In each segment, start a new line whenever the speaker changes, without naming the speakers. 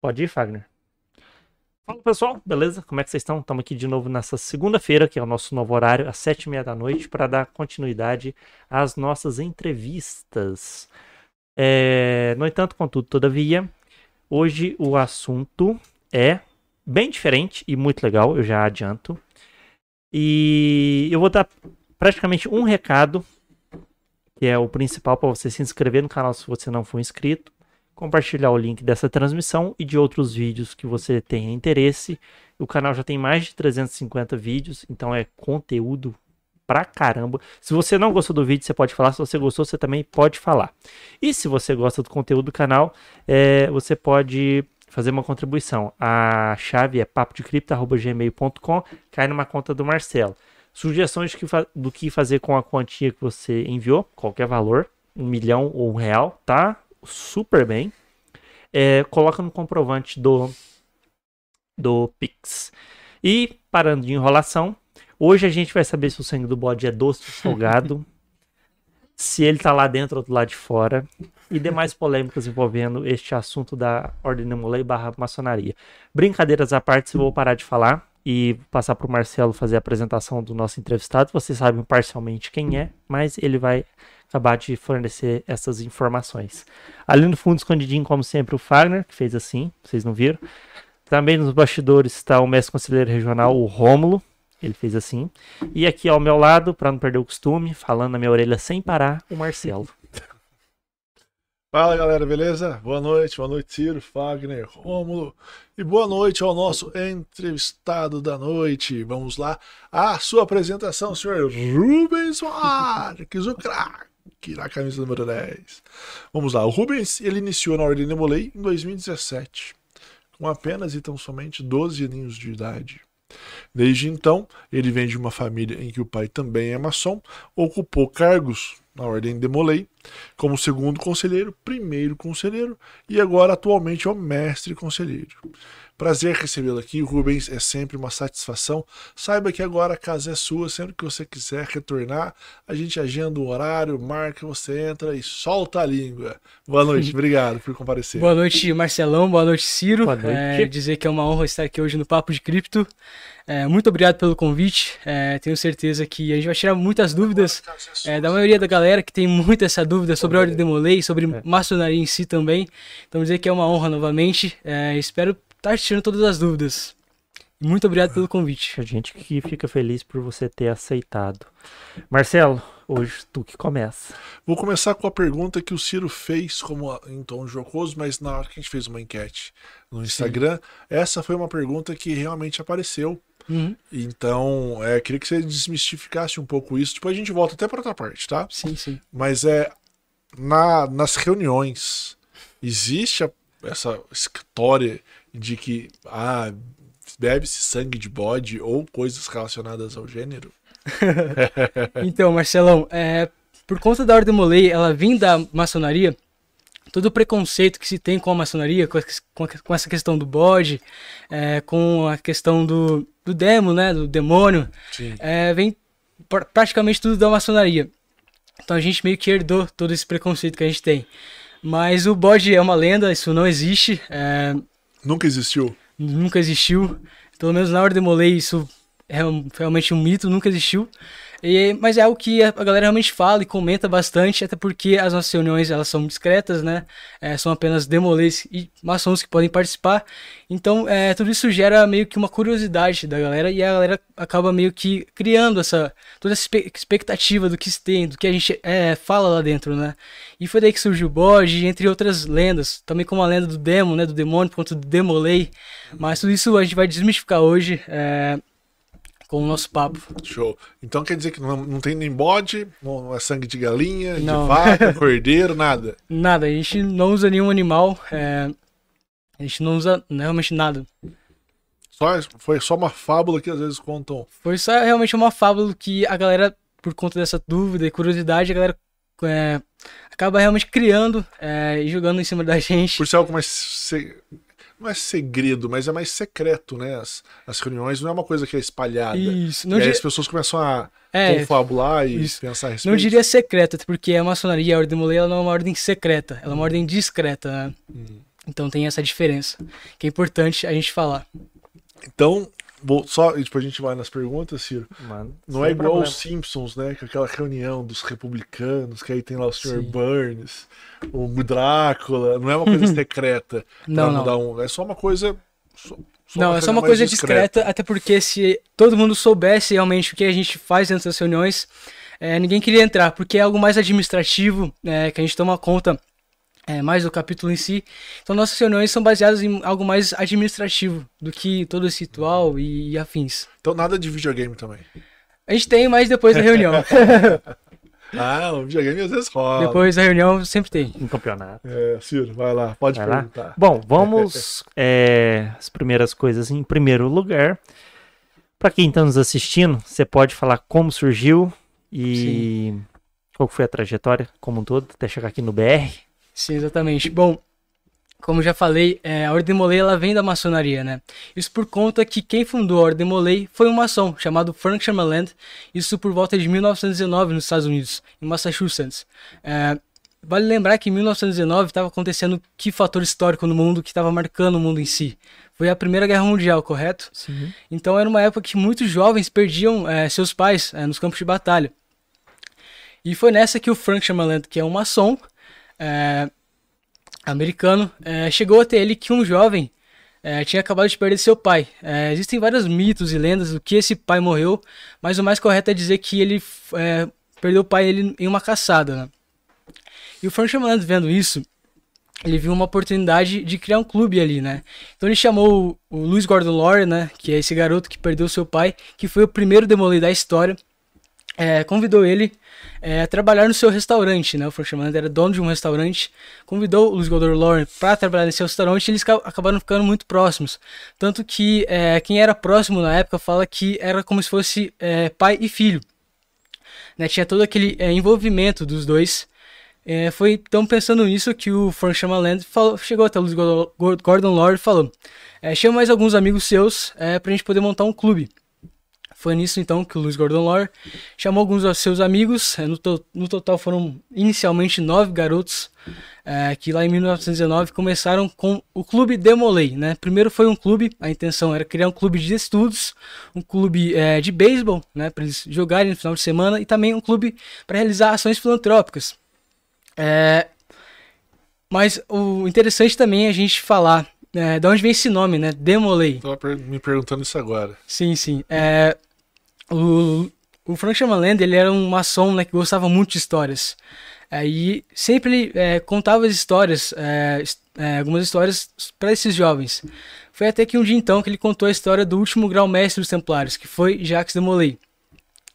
Pode ir, Fagner. Fala pessoal, beleza? Como é que vocês estão? Estamos aqui de novo nessa segunda-feira, que é o nosso novo horário, às sete e meia da noite, para dar continuidade às nossas entrevistas. É... No entanto, contudo, todavia, hoje o assunto é bem diferente e muito legal, eu já adianto. E eu vou dar praticamente um recado, que é o principal para você se inscrever no canal se você não for inscrito compartilhar o link dessa transmissão e de outros vídeos que você tenha interesse. O canal já tem mais de 350 vídeos, então é conteúdo pra caramba. Se você não gostou do vídeo, você pode falar. Se você gostou, você também pode falar. E se você gosta do conteúdo do canal, é, você pode fazer uma contribuição. A chave é papodecripto.gmail.com, cai numa conta do Marcelo. Sugestões do que fazer com a quantia que você enviou, qualquer valor, um milhão ou um real, tá? Super bem. É, coloca no comprovante do, do Pix. E, parando de enrolação, hoje a gente vai saber se o sangue do bode é doce ou salgado, se ele tá lá dentro ou do lado de fora, e demais polêmicas envolvendo este assunto da Ordem Nemolei barra maçonaria. Brincadeiras à parte, vou parar de falar e passar para o Marcelo fazer a apresentação do nosso entrevistado. Vocês sabem parcialmente quem é, mas ele vai acabar de fornecer essas informações. Ali no fundo, escondidinho, como sempre, o Fagner, que fez assim, vocês não viram. Também nos bastidores está o mestre conselheiro regional, o Rômulo, ele fez assim. E aqui ao meu lado, para não perder o costume, falando na minha orelha sem parar, o Marcelo.
Fala galera, beleza? Boa noite, boa noite, Ciro, Fagner, Rômulo. E boa noite ao nosso entrevistado da noite. Vamos lá, a sua apresentação, senhor Rubens Marques, o craque que na camisa número 10. Vamos lá, o Rubens ele iniciou na Ordem Demolei em 2017, com apenas e tão somente 12 aninhos de idade. Desde então, ele vem de uma família em que o pai também é maçom, ocupou cargos na Ordem Demolei como segundo conselheiro, primeiro conselheiro e agora atualmente é o mestre conselheiro. Prazer recebê-lo aqui, Rubens. É sempre uma satisfação. Saiba que agora a casa é sua. Sempre que você quiser retornar, a gente agenda um horário, marca, você entra e solta a língua. Boa noite, obrigado por comparecer.
Boa noite, Marcelão. Boa noite, Ciro. Boa noite. É, dizer que é uma honra estar aqui hoje no Papo de Cripto. É, muito obrigado pelo convite. É, tenho certeza que a gente vai tirar muitas dúvidas é, da maioria da galera que tem muita essa dúvida sobre a Ordem de Demolei, sobre é. maçonaria em si também. Então, dizer que é uma honra novamente. É, espero tá tirando todas as dúvidas. Muito obrigado pelo convite.
A gente que fica feliz por você ter aceitado. Marcelo, hoje tu que começa.
Vou começar com a pergunta que o Ciro fez como em tom jocoso, mas na hora que a gente fez uma enquete no Instagram, Sim. essa foi uma pergunta que realmente apareceu. Uhum. Então, é, queria que você desmistificasse um pouco isso. Depois a gente volta até para outra parte, tá?
Sim, sim.
Mas é na, nas reuniões existe a, essa história de que ah, bebe-se sangue de bode ou coisas relacionadas ao gênero?
então, Marcelão, é, por conta da Ordem Molei, ela vem da maçonaria, todo o preconceito que se tem com a maçonaria, com, a, com essa questão do bode, é, com a questão do, do demo, né, do demônio, é, vem praticamente tudo da maçonaria. Então a gente meio que herdou todo esse preconceito que a gente tem. Mas o bode é uma lenda, isso não existe. É,
Nunca existiu?
Nunca existiu. Pelo menos na Ordem Molei isso é realmente um mito, nunca existiu. E, mas é algo que a galera realmente fala e comenta bastante, até porque as nossas reuniões elas são discretas, né? É, são apenas demolês e maçons que podem participar. Então, é, tudo isso gera meio que uma curiosidade da galera e a galera acaba meio que criando essa toda essa expectativa do que se tem, do que a gente é, fala lá dentro, né? E foi daí que surgiu o bode, entre outras lendas, também como a lenda do demo, né? Do demônio, ponto do demolei. Mas tudo isso a gente vai desmistificar hoje. É, com o nosso papo.
Show. Então quer dizer que não, não tem nem bode, não é sangue de galinha, não. de vaca, cordeiro, nada?
Nada, a gente não usa nenhum animal, é... a gente não usa realmente nada.
Só, foi só uma fábula que às vezes contam.
Foi só realmente uma fábula que a galera, por conta dessa dúvida e curiosidade, a galera é, acaba realmente criando é, e jogando em cima da gente.
Por ser algo mais não é segredo, mas é mais secreto, né? As, as reuniões não é uma coisa que é espalhada. Isso. Não e aí as pessoas começam a é, confabular e isso. pensar a respeito.
Não diria secreta, porque a maçonaria, a ordem Molei, ela não é uma ordem secreta, ela é uma ordem discreta, né? Hum. Então tem essa diferença, que é importante a gente falar.
Então, vou só, depois a gente vai nas perguntas, Ciro.
Mano,
Não é igual
problema.
os Simpsons, né? Com aquela reunião dos republicanos, que aí tem lá o Sr. Burns, o Drácula. Não é uma coisa secreta pra
Não, não.
mudar um. É só uma coisa. Só, só
Não, é só uma coisa discreta, até porque se todo mundo soubesse realmente o que a gente faz dentro das reuniões, é, ninguém queria entrar, porque é algo mais administrativo, é, que a gente toma conta é, mais do capítulo em si. Então nossas reuniões são baseadas em algo mais administrativo do que todo esse ritual e, e afins.
Então nada de videogame também.
A gente tem, mas depois da reunião.
Ah, o videogame às vezes rola.
depois da reunião sempre tem.
Um campeonato.
É, Ciro, vai lá, pode
Vai lá?
perguntar.
Bom, vamos é, as primeiras coisas em primeiro lugar. Para quem está nos assistindo, você pode falar como surgiu e qual foi a trajetória como um todo até chegar aqui no BR.
Sim, exatamente. Bom, como já falei, é, a Ordem Molay ela vem da maçonaria, né? Isso por conta que quem fundou a Ordem Molay foi um maçom chamado Frank Sherman isso por volta de 1919 nos Estados Unidos, em Massachusetts. É, vale lembrar que em 1919 estava acontecendo que fator histórico no mundo que estava marcando o mundo em si? Foi a Primeira Guerra Mundial, correto?
Sim.
Então era uma época que muitos jovens perdiam é, seus pais é, nos campos de batalha. E foi nessa que o Frank Sherman que é um maçom, é, americano, é, chegou até ele que um jovem é, tinha acabado de perder seu pai. É, existem vários mitos e lendas do que esse pai morreu, mas o mais correto é dizer que ele é, perdeu o pai ele em uma caçada. Né? E o Frank Sherman vendo isso, ele viu uma oportunidade de criar um clube ali, né? Então ele chamou o, o Louis Gordon Lawyer, né? Que é esse garoto que perdeu seu pai, que foi o primeiro demolei da história. É, convidou ele é, a trabalhar no seu restaurante, né? O Sherman era dono de um restaurante. Convidou o Louis Gordon Lawyer para trabalhar nesse restaurante e eles ca- acabaram ficando muito próximos. Tanto que é, quem era próximo na época fala que era como se fosse é, pai e filho. Né? Tinha todo aquele é, envolvimento dos dois. É, foi então pensando nisso que o Frank Shyamalan falou, chegou até o Luiz Gordon- Lawyer e falou: é, chama mais alguns amigos seus é, pra gente poder montar um clube. Foi nisso então que o Luiz Gordon Lawyer chamou alguns dos seus amigos. é, no, to- no total foram inicialmente nove garotos é, que lá em 1919 começaram com o Clube Demolay. Né? Primeiro foi um clube, a intenção era criar um clube de estudos, um clube é, de beisebol né, para eles jogarem no final de semana e também um clube para realizar ações filantrópicas. É, mas o interessante também é a gente falar é, de onde vem esse nome, né? Demolay.
Tava me perguntando isso agora.
Sim, sim. É, o, o Frank Sherman ele era um maçom né, que gostava muito de histórias. É, e sempre ele é, contava as histórias, é, algumas histórias para esses jovens. Foi até que um dia então que ele contou a história do último grau-mestre dos Templários, que foi Jacques de Molay.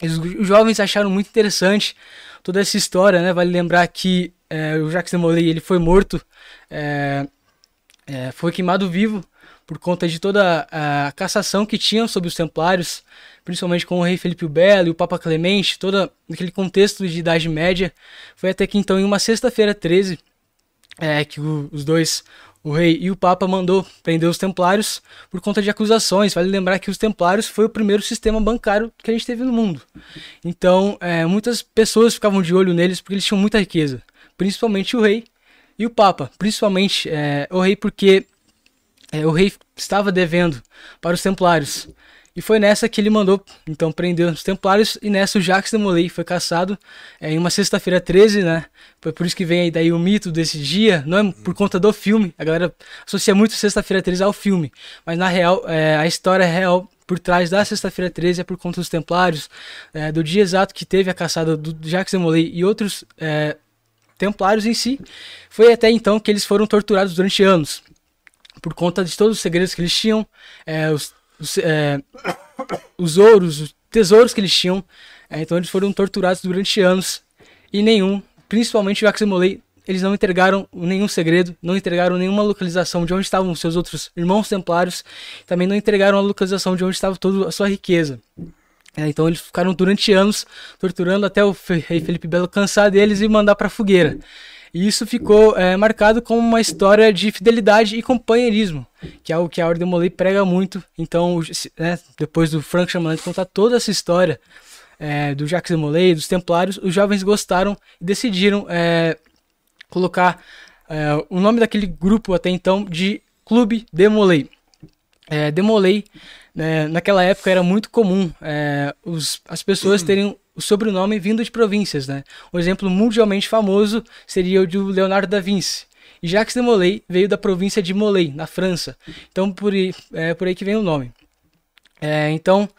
Os, jovens acharam muito interessante toda essa história, né? Vale lembrar que o Jacques de Molay ele foi morto, foi queimado vivo por conta de toda a cassação que tinham sobre os Templários, principalmente com o rei Felipe o Belo e o Papa Clemente, todo aquele contexto de Idade Média. Foi até que então, em uma sexta-feira 13, é, que o- os dois, o rei e o papa, mandou prender os templários por conta de acusações. Vale lembrar que os templários foi o primeiro sistema bancário que a gente teve no mundo. Então, é, muitas pessoas ficavam de olho neles porque eles tinham muita riqueza, principalmente o rei e o papa, principalmente é, o rei porque é, o rei estava devendo para os templários. E foi nessa que ele mandou, então, prender os templários, e nessa o Jacques de Molay foi caçado é, em uma sexta-feira 13, né? Foi por isso que vem aí daí o mito desse dia, não é por conta do filme, a galera associa muito sexta-feira 13 ao filme, mas na real, é, a história real por trás da sexta-feira 13 é por conta dos templários, é, do dia exato que teve a caçada do Jacques de Molay e outros é, templários em si, foi até então que eles foram torturados durante anos por conta de todos os segredos que eles tinham, é, os, os, é, os ouros, os tesouros que eles tinham. É, então eles foram torturados durante anos e nenhum, principalmente o Molay, eles não entregaram nenhum segredo, não entregaram nenhuma localização de onde estavam seus outros irmãos templários, também não entregaram a localização de onde estava toda a sua riqueza. É, então eles ficaram durante anos torturando até o rei Felipe Belo cansar deles e mandar para fogueira. E isso ficou é, marcado como uma história de fidelidade e companheirismo, que é algo que a Ordem Molay prega muito. Então, né, depois do Frank Chamalante contar toda essa história é, do Jacques de Molay, dos Templários, os jovens gostaram e decidiram é, colocar é, o nome daquele grupo até então de Clube Demolei. É, Demolei, né, naquela época era muito comum é, os, as pessoas terem o sobrenome vindo de províncias. Né? Um exemplo mundialmente famoso seria o de Leonardo da Vinci. E Jacques de Molay veio da província de Molay, na França. Então, por aí, é por aí que vem o nome. É, então,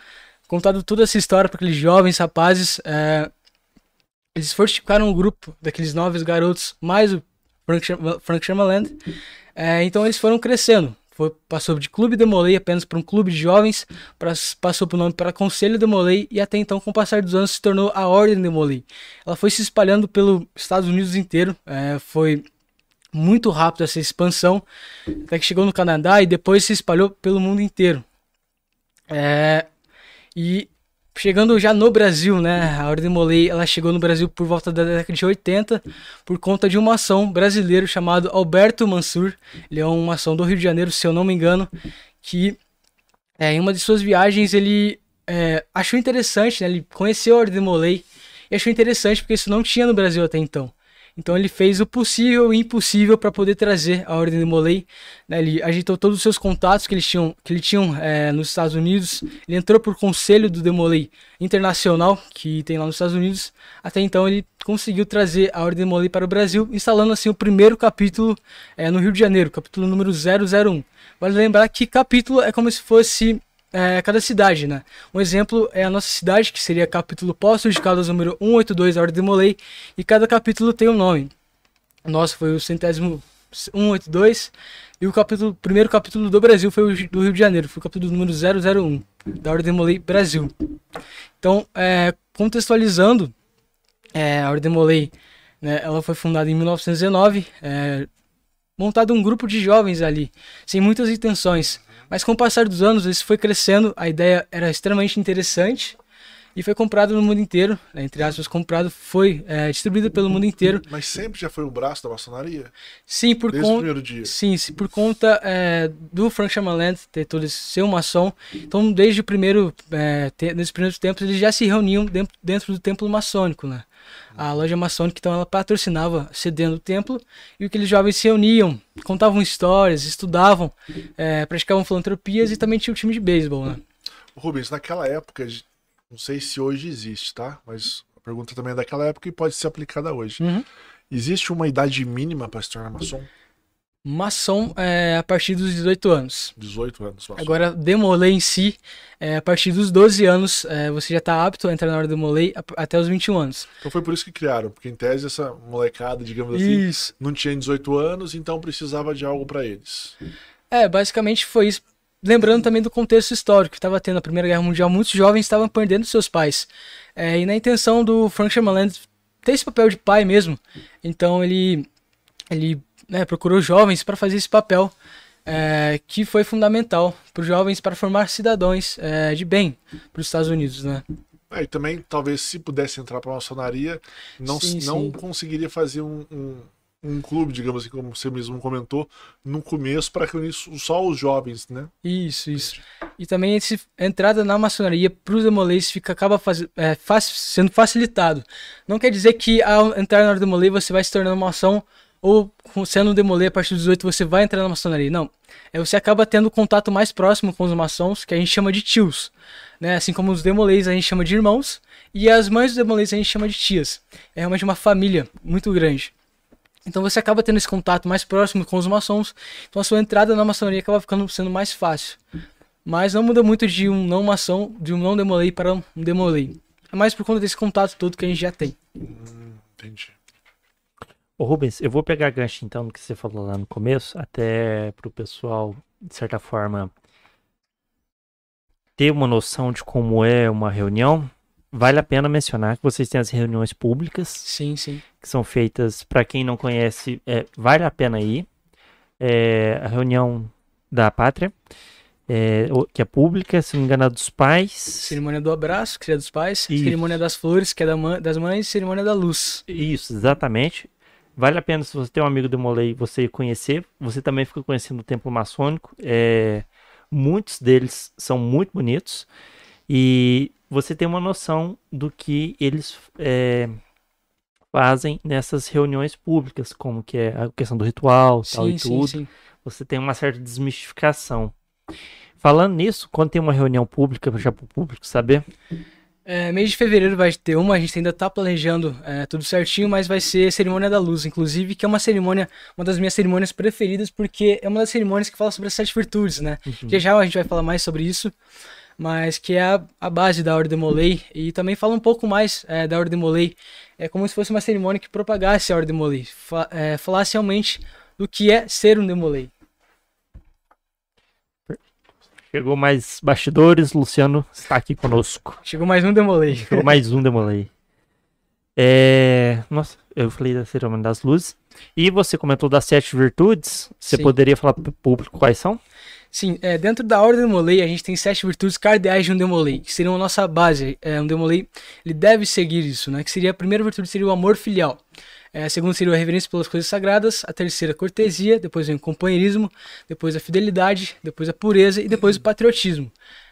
contado toda essa história para aqueles jovens rapazes, é, eles fortificaram um grupo daqueles novos garotos, mais o Frank, Frank Shermanland. É, então, eles foram crescendo. Foi, passou de Clube de Molay apenas para um clube de jovens, pra, passou o nome para Conselho de Molay e até então, com o passar dos anos, se tornou a Ordem de Molay. Ela foi se espalhando pelos Estados Unidos inteiro, é, foi muito rápido essa expansão, até que chegou no Canadá e depois se espalhou pelo mundo inteiro. É, e chegando já no Brasil, né, a Ordem Molay, ela chegou no Brasil por volta da década de 80 por conta de um maçom brasileiro chamado Alberto Mansur. Ele é um maçom do Rio de Janeiro, se eu não me engano, que é, em uma de suas viagens ele é, achou interessante, né, ele conheceu a Ordem Molay e achou interessante porque isso não tinha no Brasil até então. Então ele fez o possível e impossível para poder trazer a Ordem de Molay. Né? Ele agitou todos os seus contatos que eles tinham, que ele tinham é, nos Estados Unidos. Ele entrou por conselho do Demolay Internacional, que tem lá nos Estados Unidos. Até então ele conseguiu trazer a Ordem de Molay para o Brasil, instalando assim o primeiro capítulo é, no Rio de Janeiro, capítulo número 001. Vale lembrar que capítulo é como se fosse é, cada cidade, né? Um exemplo é a nossa cidade, que seria capítulo Poços de Caldas número 182 da Ordem de Molay, e cada capítulo tem um nome. O nosso foi o centésimo 182, e o capítulo, primeiro capítulo do Brasil foi o do Rio de Janeiro, foi o capítulo número 001 da Ordem de Molay Brasil. Então, é, contextualizando, é, a Ordem de Molay, né, ela foi fundada em 1919, é, montado um grupo de jovens ali, sem muitas intenções. Mas com o passar dos anos, isso foi crescendo, a ideia era extremamente interessante e foi comprado no mundo inteiro, né, entre aspas, comprado, foi é, distribuído pelo mundo inteiro.
Mas sempre já foi o braço da maçonaria?
Sim, por conta. Sim, sim, por conta é, do Frank Chamaland ter todo esse ser um maçom. Então, desde o primeiro, é, te, nesses primeiros tempos, eles já se reuniam dentro, dentro do templo maçônico, né? A loja maçônica, então, ela patrocinava cedendo o templo e aqueles jovens se reuniam, contavam histórias, estudavam, é, praticavam filantropias e também tinha o time de beisebol, né?
Rubens, naquela época, não sei se hoje existe, tá? Mas a pergunta também é daquela época e pode ser aplicada hoje.
Uhum.
Existe uma idade mínima para se tornar maçom?
Maçom é a partir dos 18 anos.
18 anos. Maçom.
Agora, Demolay em si, é, a partir dos 12 anos, é, você já está apto a entrar na hora do Demolay até os 21 anos.
Então foi por isso que criaram, porque em tese essa molecada, digamos assim,
isso.
não tinha 18 anos, então precisava de algo para eles.
É, basicamente foi isso. Lembrando também do contexto histórico que estava tendo a Primeira Guerra Mundial, muitos jovens estavam perdendo seus pais. É, e na intenção do Frank Sherman ter esse papel de pai mesmo, então ele, ele né, procurou jovens para fazer esse papel é, que foi fundamental para os jovens para formar cidadãos é, de bem para os Estados Unidos, né?
É, e também, talvez, se pudesse entrar para a maçonaria, não, sim, não sim. conseguiria fazer um, um, um, clube, digamos assim, como você mesmo comentou, no começo, para reunir só os jovens, né?
Isso, isso. E também essa entrada na maçonaria para os demolês fica, acaba faz, é, sendo facilitado. Não quer dizer que ao entrar na demolê você vai se tornando maçom ou sendo um demolê a partir dos 18 você vai entrar na maçonaria. Não. É, você acaba tendo contato mais próximo com os maçons, que a gente chama de tios. Né? Assim como os demolês a gente chama de irmãos, e as mães dos demolês a gente chama de tias. É realmente uma família muito grande. Então você acaba tendo esse contato mais próximo com os maçons, então a sua entrada na maçonaria acaba ficando sendo mais fácil. Mas não muda muito de um não maçom, de um não demolei para um demolei. É mais por conta desse contato todo que a gente já tem.
Hum, entendi.
Ô Rubens, eu vou pegar gancho então no que você falou lá no começo, até para o pessoal, de certa forma, ter uma noção de como é uma reunião. Vale a pena mencionar que vocês têm as reuniões públicas.
Sim, sim.
Que são feitas, para quem não conhece, é, vale a pena ir. É, a reunião da pátria, é, que é pública, se não me engano, é dos pais.
Cerimônia do abraço, que é dos pais. Isso. Cerimônia das flores, que é da das mães. Cerimônia da luz.
Isso, exatamente. Vale a pena se você tem um amigo do Molay você conhecer. Você também fica conhecendo o templo maçônico. É, muitos deles são muito bonitos. E você tem uma noção do que eles é, fazem nessas reuniões públicas, como que é a questão do ritual, tal
Sim,
e
sim,
tudo.
sim.
Você tem uma certa desmistificação. Falando nisso, quando tem uma reunião pública, já para o público saber,
É, mês de fevereiro vai ter uma, a gente ainda tá planejando é, tudo certinho, mas vai ser Cerimônia da Luz, inclusive, que é uma cerimônia, uma das minhas cerimônias preferidas, porque é uma das cerimônias que fala sobre as sete virtudes, né? Já já a gente vai falar mais sobre isso, mas que é a, a base da Ordem Molei, e também fala um pouco mais é, da Ordem Molei, é como se fosse uma cerimônia que propagasse a Ordem Molei, fa é, falasse realmente do que é ser um Demolei.
Chegou mais bastidores, Luciano está aqui conosco.
Chegou mais um Demolei.
Chegou mais um Demolei. É... Nossa, eu falei da cerimônia das luzes. E você comentou das sete virtudes. Você
Sim.
poderia falar para o público quais são?
Sim, é, dentro da ordem Demolei, a gente tem sete virtudes cardeais de um Demolei, que seriam a nossa base. É, um Demolei, ele deve seguir isso, né? Que seria a primeira virtude seria o amor filial. É, a segunda seria a reverência pelas coisas sagradas, a terceira a cortesia, depois vem o companheirismo, depois a fidelidade, depois a pureza e depois o patriotismo.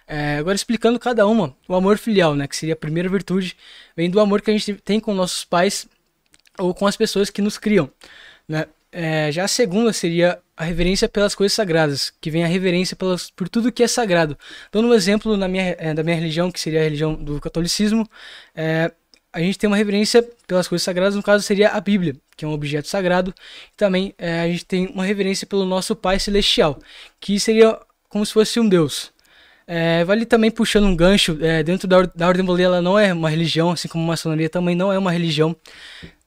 É, agora explicando cada uma, o amor filial, né, que seria a primeira virtude, vem do amor que a gente tem com nossos pais ou com as pessoas que nos criam. Né? É, já a segunda seria a reverência pelas coisas sagradas, que vem a reverência pelas, por tudo que é sagrado. Dando um exemplo na minha, é, da minha religião, que seria a religião do catolicismo, é, a gente tem uma reverência pelas coisas sagradas, no caso seria a Bíblia, que é um objeto sagrado. E também é, a gente tem uma reverência pelo nosso Pai Celestial, que seria como se fosse um Deus. É, vale também puxando um gancho, é, dentro da, da Ordem Boleia ela não é uma religião, assim como a maçonaria também não é uma religião.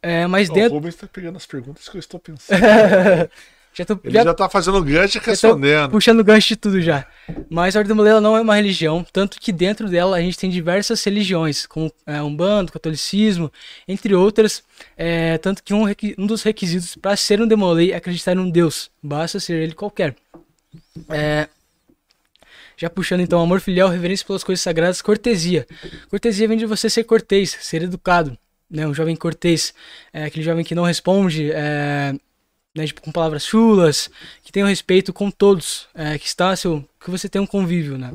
É, mas
O
dentro.
Rubens tá pegando as perguntas que eu estou pensando.
já tô,
Ele
já
já tá fazendo gancho e respondendo.
puxando gancho de tudo já. Mas a Ordem Moleira não é uma religião, tanto que dentro dela a gente tem diversas religiões, como é, Umbanda, Catolicismo, entre outras. É, tanto que um, um dos requisitos para ser um demolei é acreditar em um Deus, basta ser ele qualquer. É, já puxando então amor filial, reverência pelas coisas sagradas, cortesia. Cortesia vem de você ser cortês, ser educado, né? Um jovem cortês, é aquele jovem que não responde, é, né, tipo, com palavras chulas, que tem o respeito com todos, é, que está seu, que você tem um convívio, né?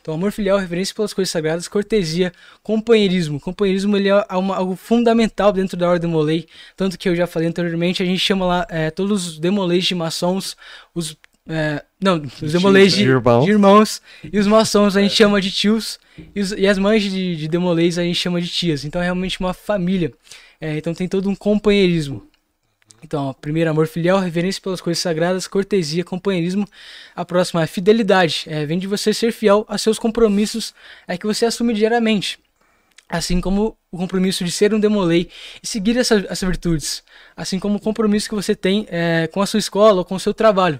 Então, amor filial, reverência pelas coisas sagradas, cortesia, companheirismo. Companheirismo ele é uma- algo fundamental dentro da ordem Molei, tanto que eu já falei anteriormente, a gente chama lá é, todos os demoleis de maçons, os é, não, os demoleis de,
De irmãos.
de irmãos e os maçons a gente chama de tios e, os- e as mães de, de demoleis a gente chama de tias. Então é realmente uma família. É, então tem todo um companheirismo. Então, primeiro, amor filial, reverência pelas coisas sagradas, cortesia, companheirismo. A próxima é fidelidade. É, vem de você ser fiel a seus compromissos é que você assume diariamente. Assim como o compromisso de ser um demolei e seguir essa, essas virtudes. Assim como o compromisso que você tem é, com a sua escola ou com o seu trabalho.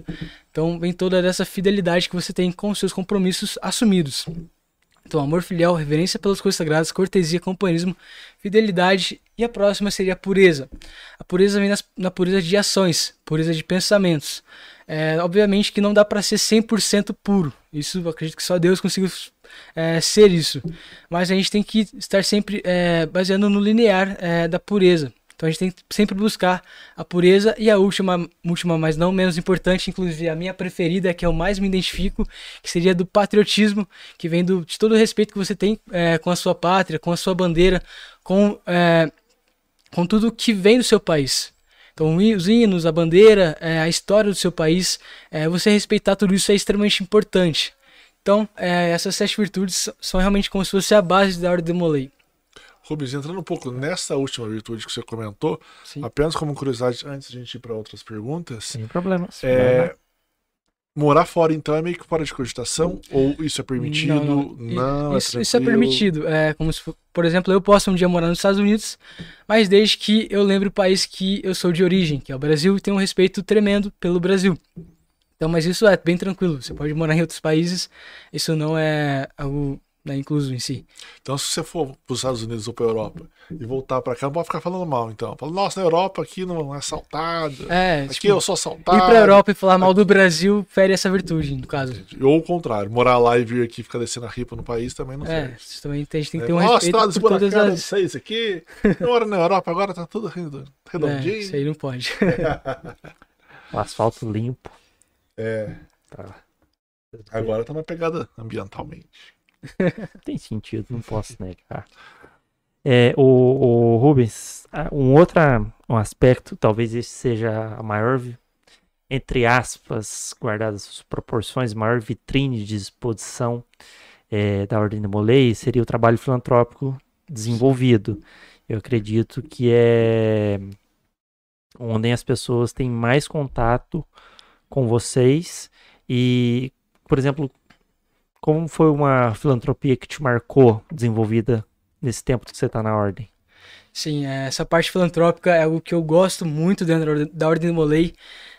Então, vem toda essa fidelidade que você tem com os seus compromissos assumidos. Então, amor filial, reverência pelas coisas sagradas, cortesia, companheirismo, fidelidade. E a próxima seria a pureza. A pureza vem nas- na pureza de ações, pureza de pensamentos. É, obviamente que não dá para ser 100% puro. Isso acredito que só Deus consiga é, ser isso. Mas a gente tem que estar sempre é, baseando no linear é, da pureza. Então a gente tem que sempre buscar a pureza e a última, última, mas não menos importante, inclusive a minha preferida, que eu mais me identifico, que seria do patriotismo, que vem do, de todo o respeito que você tem é, com a sua pátria, com a sua bandeira, com, é, com tudo que vem do seu país. Então, os hinos, a bandeira, é, a história do seu país, é, você respeitar tudo isso é extremamente importante. Então, é, essas sete virtudes são realmente como se fosse a base da Ordem de Molay.
Rubens, entrando um pouco nessa última virtude que você comentou,
Sim.
apenas como curiosidade, antes de a gente ir para outras perguntas,
Sem problemas.
é, morar fora então é meio que fora de cogitação? Ou isso é permitido?
Não,
Não,
não.
é
isso, isso é permitido. É como se, por exemplo, eu posso um dia morar nos Estados Unidos, mas desde que eu lembre o país que eu sou de origem, que é o Brasil, e tenho um respeito tremendo pelo Brasil. Então, mas isso é bem tranquilo. Você pode morar em outros países, isso não é algo né, incluso em si.
Então, se você for para os Estados Unidos ou para Europa e voltar para cá, não pode ficar falando mal, então. Fala, nossa, na Europa aqui não é assaltado.
É,
aqui
tipo,
eu sou
ir
assaltado.
pra Europa e falar mal do Brasil fere essa virtude, no caso.
Ou o contrário, morar lá e vir aqui ficar descendo a ripa no país também não
É,
serve.
isso também tem, a gente tem que
É,
ter um
Nossa,
respeito
estradas
por todas as...
de vocês aqui. Eu moro na Europa, agora tá tudo redo-
É,
redondinho.
isso aí não pode.
O asfalto limpo.
É,
Tá.
agora tá uma pegada ambientalmente.
Tem sentido, não posso negar. É, o, o Rubens, ah, um outro um aspecto, talvez esse seja a maior, entre aspas, guardadas as proporções, maior vitrine de exposição é, da Ordem de Molay seria o trabalho filantrópico desenvolvido. Eu acredito que é onde as pessoas têm mais contato com vocês e, por exemplo, como foi uma filantropia que te marcou desenvolvida nesse tempo que você está na ordem?
Sim, é, essa parte filantrópica é algo que eu gosto muito dentro da Ordem- do Molay.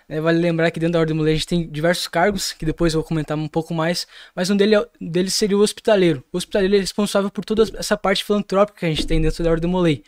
É, vale lembrar que dentro da Ordem do Molay a gente tem diversos cargos, que depois eu vou comentar um pouco mais, mas um dele- deles seria o hospitaleiro. O hospitaleiro é responsável por toda essa parte filantrópica que a gente tem dentro da Ordem do Molay.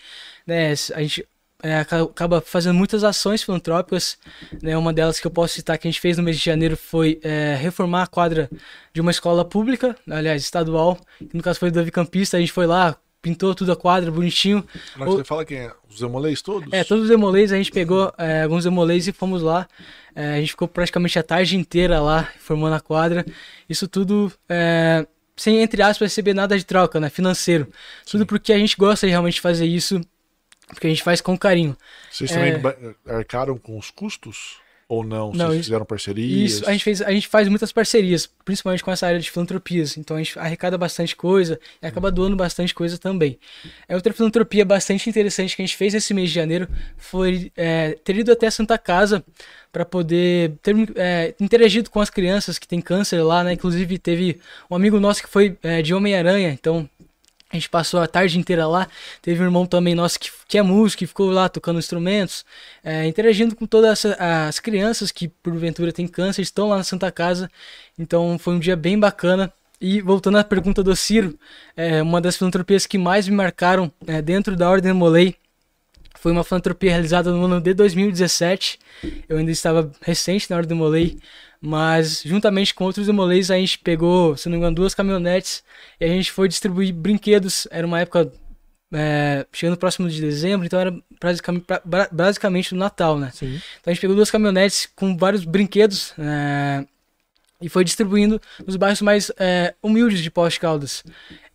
Né, a gente é, aca- acaba fazendo muitas ações filantrópicas. Né, uma delas que eu posso citar que a gente fez no mês de janeiro foi é, reformar a quadra de uma escola pública, aliás, estadual, que no caso foi do Davi Campista. A gente foi lá, pintou tudo a quadra bonitinho.
Mas
O-
você fala quem é? Os demolês todos?
É, todos os demolês, a gente pegou é, alguns demolês e fomos lá. É, a gente ficou praticamente a tarde inteira lá, formando a quadra. Isso tudo é, sem, entre aspas, receber nada de troca, né? Financeiro. Tudo porque a gente gosta de realmente fazer isso, porque a gente faz com carinho.
Vocês
É.
também ba- arcaram com os custos? Ou não?
Não,
Vocês fizeram parcerias?
Isso, a gente, fez, a gente faz muitas parcerias, principalmente com essa área de filantropias. Então a gente arrecada bastante coisa e acaba doando bastante coisa também. É outra filantropia bastante interessante que a gente fez esse mês de janeiro foi é, ter ido até a Santa Casa para poder ter é, interagido com as crianças que têm câncer lá, né? Inclusive teve um amigo nosso que foi é, de Homem-Aranha, então a gente passou a tarde inteira lá. Teve um irmão também nosso que, que é músico, que ficou lá tocando instrumentos, é, interagindo com todas as crianças que porventura têm câncer, estão lá na Santa Casa. Então foi um dia bem bacana. E voltando à pergunta do Ciro, é, uma das filantropias que mais me marcaram é, dentro da Ordem Molay foi uma filantropia realizada no ano de 2017. Eu ainda estava recente na Ordem Molay, mas juntamente com outros demolês a gente pegou, se não me engano, duas caminhonetes e a gente foi distribuir brinquedos. Era uma época é, chegando próximo de dezembro, então era basicamente, no Natal, né?
Sim.
Então a gente pegou duas caminhonetes com vários brinquedos é, e foi distribuindo nos bairros mais é, humildes de Pós Caldas.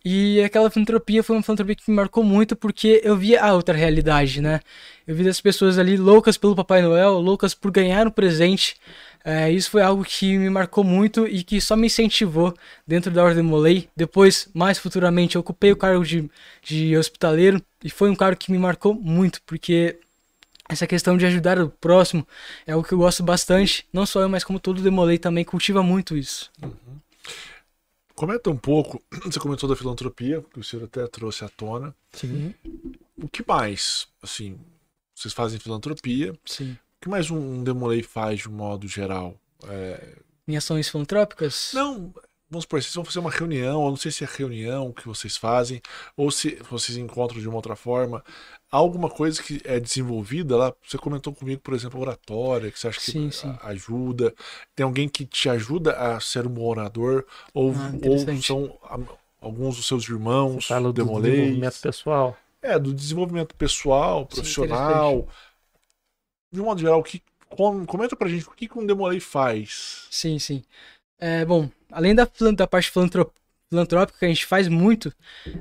E aquela filantropia foi uma filantropia que me marcou muito porque eu via a outra realidade, né? Eu vi as pessoas ali loucas pelo Papai Noel, loucas por ganhar um presente. É, isso foi algo que me marcou muito e que só me incentivou dentro da Ordem Molay. Depois, mais futuramente, eu ocupei o cargo de, de hospitaleiro e foi um cargo que me marcou muito, porque essa questão de ajudar o próximo é algo que eu gosto bastante. Não só eu, mas como todo Demolei também cultiva muito isso.
Comenta um pouco, você comentou da filantropia, que o senhor até trouxe à tona.
Sim.
O que mais, assim, vocês fazem filantropia,
Sim.
O que mais um, um Demolei faz de um modo geral? É,
Em ações filantrópicas?
Não, vamos supor, vocês vão fazer uma reunião, eu não sei se é reunião que vocês fazem, ou se vocês encontram de uma outra forma. Há alguma coisa que é desenvolvida lá? Você comentou comigo, por exemplo, a oratória, que você acha que
Sim, sim.
ajuda. Tem alguém que te ajuda a ser um orador? Ou,
Ah,
ou são alguns dos seus irmãos
Fala do desenvolvimento pessoal.
É, do desenvolvimento pessoal,
Sim,
profissional. De modo geral, que, com- comenta pra gente o que que um Demolei faz.
Sim, sim. É, bom, além da, da parte filantro- filantrópica que a gente faz muito,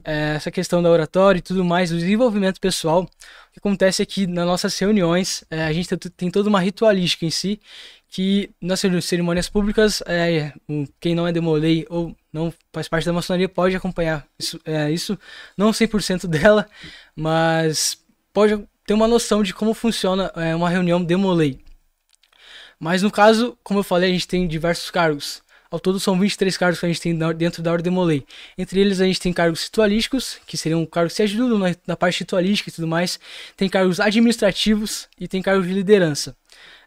é, essa questão da oratória e tudo mais, do desenvolvimento pessoal, o que acontece é que nas nossas reuniões é, a gente tem, toda uma ritualística em si, que nas cerimônias públicas, é, quem não é demolei ou não faz parte da maçonaria pode acompanhar isso, é, isso não 100% dela, mas pode ter uma noção de como funciona é, uma reunião demolei. Mas no caso, como eu falei, a gente tem diversos cargos. Ao todo são 23 cargos que a gente tem dentro da Ordem Molay. Entre eles a gente tem cargos ritualísticos, que seriam cargos que se ajudam na, na parte ritualística e tudo mais. Tem cargos administrativos e tem cargos de liderança.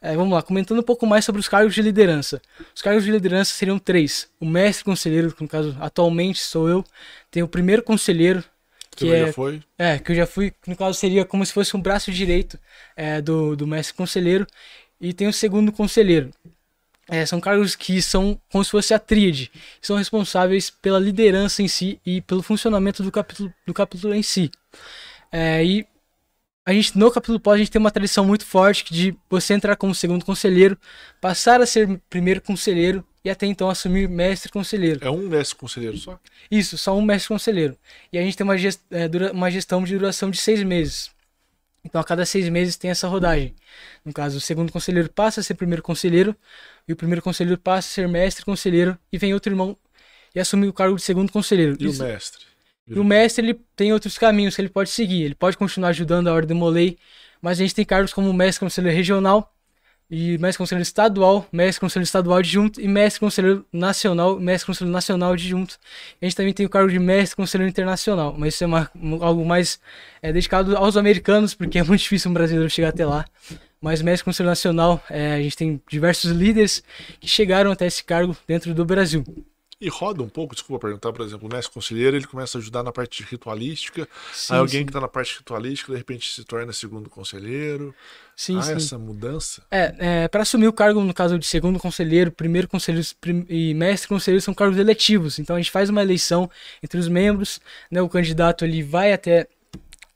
É, vamos lá, comentando um pouco mais sobre os cargos de liderança. Os cargos de liderança seriam três. O mestre conselheiro, que no caso atualmente sou eu. Tem o primeiro conselheiro, Que
já
é
foi?
é, que eu já fui, no caso seria como se fosse um braço direito é, do, do mestre conselheiro. E tem o segundo conselheiro. É, são cargos que são como se fosse a tríade. São responsáveis pela liderança em si e pelo funcionamento do capítulo, do capítulo em si. É, e a gente, no capítulo pós, a gente tem uma tradição muito forte de você entrar como segundo conselheiro, passar a ser primeiro conselheiro e até então assumir mestre conselheiro.
É um mestre conselheiro só?
Isso, só um mestre conselheiro. E a gente tem uma, gest é, dura uma gestão de duração de seis meses. Então a cada seis meses tem essa rodagem. No caso, o segundo conselheiro passa a ser primeiro conselheiro, e o primeiro conselheiro passa a ser mestre conselheiro, e vem outro irmão e assume o cargo de segundo conselheiro.
E
Isso-
o mestre?
e o mestre ele tem outros caminhos que ele pode seguir. Ele pode continuar ajudando a Ordem Molei, mas a gente tem cargos como mestre conselheiro regional e mestre conselheiro estadual, mestre conselheiro estadual adjunto e mestre conselheiro nacional, mestre conselheiro nacional adjunto. A gente também tem o cargo de mestre conselheiro internacional, mas isso é uma- um- algo mais é, dedicado aos americanos, porque é muito difícil um brasileiro chegar até lá. Mas mestre conselheiro nacional, é, a gente tem diversos líderes que chegaram até esse cargo dentro do Brasil.
E roda um pouco, desculpa perguntar, por exemplo, o mestre conselheiro, ele começa a ajudar na parte ritualística,
Sim,
aí alguém
sim.
que tá na parte ritualística, de repente se torna segundo conselheiro.
Sim,
ah,
sim.
essa mudança?
É, é para assumir o cargo, no caso de segundo conselheiro, primeiro conselheiro prim- e mestre conselheiro são cargos eletivos. Então a gente faz uma eleição entre os membros, né? O candidato ele vai até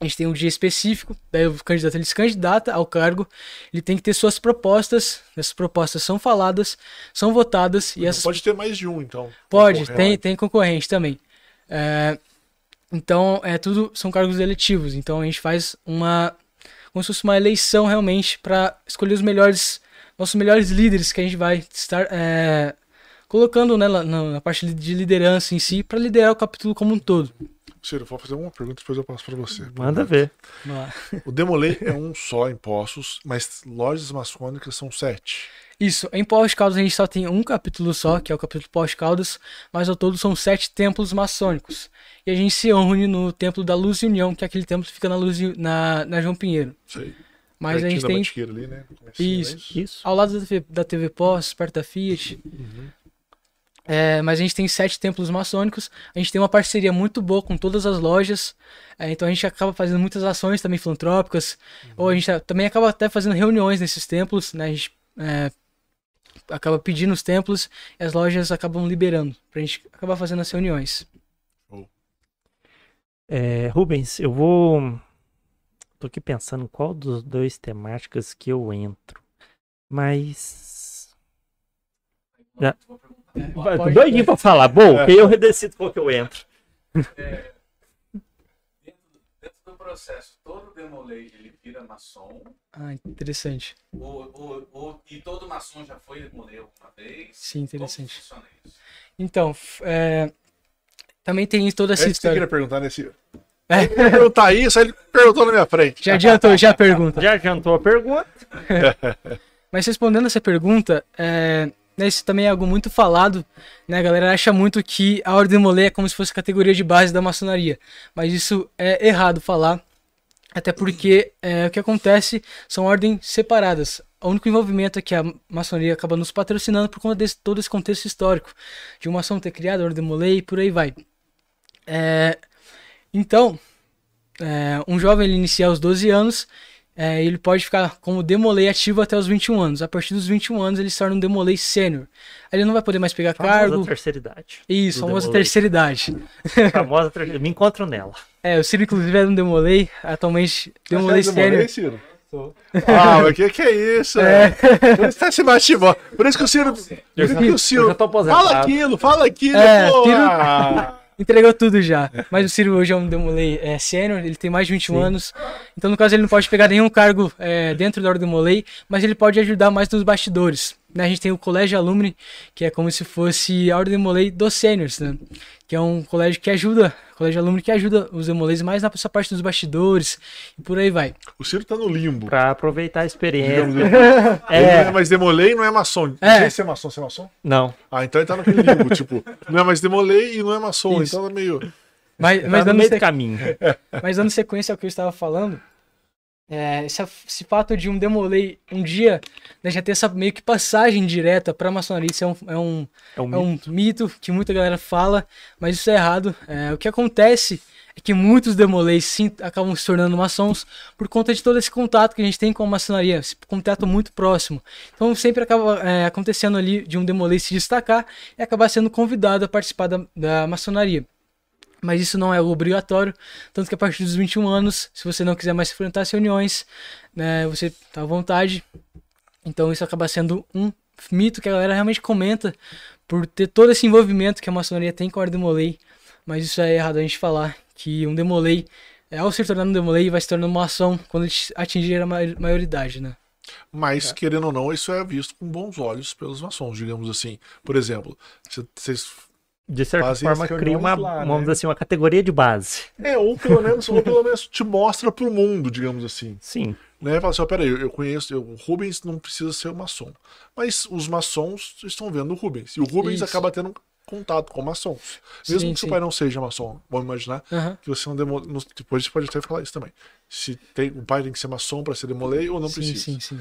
a gente tem um dia específico, daí o candidato ele se candidata ao cargo, ele tem que ter suas propostas, essas propostas são faladas, são votadas e
Não
essas
Pode ter mais de um, então.
Pode, tem, tem concorrente também. É, então, é tudo são cargos eletivos. Então a gente faz uma como se fosse uma eleição realmente para escolher os melhores nossos melhores líderes que a gente vai estar é, colocando né, na, na parte de liderança em si para liderar o capítulo como um todo.
Ciro, vou fazer uma pergunta depois eu passo pra você.
Manda ver.
O Demolei é um só em Poços, mas lojas maçônicas são sete.
Isso, em Pós Caldas a gente só tem um capítulo só, que é o capítulo Pós Caldas, mas ao todo são sete templos maçônicos. E a gente se une no Templo da Luz e União, que é aquele templo que fica na, Luz, e- na, na João Pinheiro.
Sei.
Mas a
Pertinho
gente
da
tem
ali, né? No comecinho,
Isso.
é isso?
Isso.
ao lado da TV, da TV Pós, perto da Fiat. É, mas a gente tem sete templos maçônicos. A gente tem uma parceria muito boa com todas as lojas. É, então a gente acaba fazendo muitas ações também filantrópicas. Ou a gente também acaba até fazendo reuniões nesses templos. Né? A gente é, acaba pedindo os templos e as lojas acabam liberando. Pra gente acabar fazendo as reuniões.
É, Rubens, eu vou. Tô aqui pensando em qual dos dois temáticas que eu entro. Mas. Já... Vai,
Pode-
doidinho pra falar. Bom, que eu decido qual que eu entro.
Dentro do processo, todo demolei ele vira maçom,
Ah, interessante.
ou, ou, ou- e todo maçom já foi demolei alguma vez?
Sim, interessante. Então, é, também tem toda
É
essa
isso que você
história.
queria perguntar nesse.
É.
Eu ia perguntar isso, aí ele perguntou na minha frente.
Já adiantou, já a pergunta.
Já adiantou a pergunta?
Mas respondendo essa pergunta, é, né, isso também é algo muito falado, né? A galera acha muito que a Ordem Molé é como se fosse categoria de base da maçonaria. Mas isso é errado falar, até porque é, o que acontece são ordens separadas. O único envolvimento é que a maçonaria acaba nos patrocinando por conta de todo esse contexto histórico, de uma ação ter criado a Ordem Molé e por aí vai. É, então, é, um jovem ele inicia aos 12 anos, é, ele pode ficar como demolei ativo até os 21 anos. A partir dos 21 anos ele se torna um demolei sênior. Aí Ele não vai poder mais pegar
Famosa
cargo.
terceira idade.
Isso, famosa
demolei.
terceira idade.
Famosa terceira Me encontro nela.
É, o Ciro inclusive é um demolei, atualmente demolei
Você é
sênior.
Ciro? Ah, mas que que é isso?
É.
Por isso tá se bate-bola. Por isso que o Ciro. Por isso que o Ciro.
eu já tô aposentado.
Fala aquilo, fala aquilo,
É,
pô.
tiro-
Ah.
Entregou tudo já. Mas o Ciro hoje é um demolei é, sênior, ele tem mais de 21
Sim.
anos. Então, no caso, ele não pode pegar nenhum cargo é, dentro da Ordem Demolei, mas ele pode ajudar mais nos bastidores. Né? A gente tem o Colégio Alumni, que é como se fosse a Ordem Demolei dos sêniors, né? Que é um colégio que ajuda, colégio alumni que ajuda os demoleis mais nessa parte dos bastidores e por aí vai.
O Ciro tá no limbo.
Pra aproveitar a experiência.
Digamos. Ele não
É,
é mais demolei e não é maçom. Não
É.
sei se é maçom, se é maçom.
não.
Ah, então ele tá naquele limbo, tipo, não é mais demolei e não é maçom.
Isso.
Então tá meio.
Mas,
Tá
mas,
no
dando,
meio do
sequ-
caminho.
mas dando sequência ao que eu estava falando, é, esse, esse fato de um demolei um dia né, já ter essa meio que passagem direta para a maçonaria, isso é um, é um
É um
É um mito que muita galera fala, mas isso é errado. É, o que acontece é que muitos demoleis sim acabam se tornando maçons por conta de todo esse contato que a gente tem com a maçonaria, esse contato muito próximo. Então sempre acaba é, acontecendo ali de um demolei se destacar e acabar sendo convidado a participar da, da maçonaria. Mas isso não é obrigatório, tanto que a partir dos 21 anos, se você não quiser mais frequentar as reuniões, né, você tá à vontade. Então isso acaba sendo um mito que a galera realmente comenta por ter todo esse envolvimento que a maçonaria tem com a Demolei, mas isso é errado a gente falar, que um Demolei, é, ao se tornar um Demolei, vai se tornar uma ação quando ele atingir a ma- maioridade, né?
Mas, querendo ou não, isso é visto com bons olhos pelos maçons, digamos assim. Por exemplo, cê- vocês.
De certa
Fazem
forma, cria uma,
lá,
vamos
né?
assim, uma categoria de base.
É, ou pelo menos, ou pelo menos te mostra pro mundo, digamos assim.
Sim.
Né? Fala assim, ó, peraí, eu conheço, eu- o Rubens não precisa ser um maçom. Mas os maçons estão vendo o Rubens. E o Rubens
Isso.
acaba tendo contato com maçons. Mesmo
Sim,
que seu
sim.
pai não seja maçom, vamos imaginar
Aham.
que você não Depois você pode até falar isso também. Se tem, o pai tem que ser maçom para ser demolei ou não
Sim,
precisa.
sim, sim.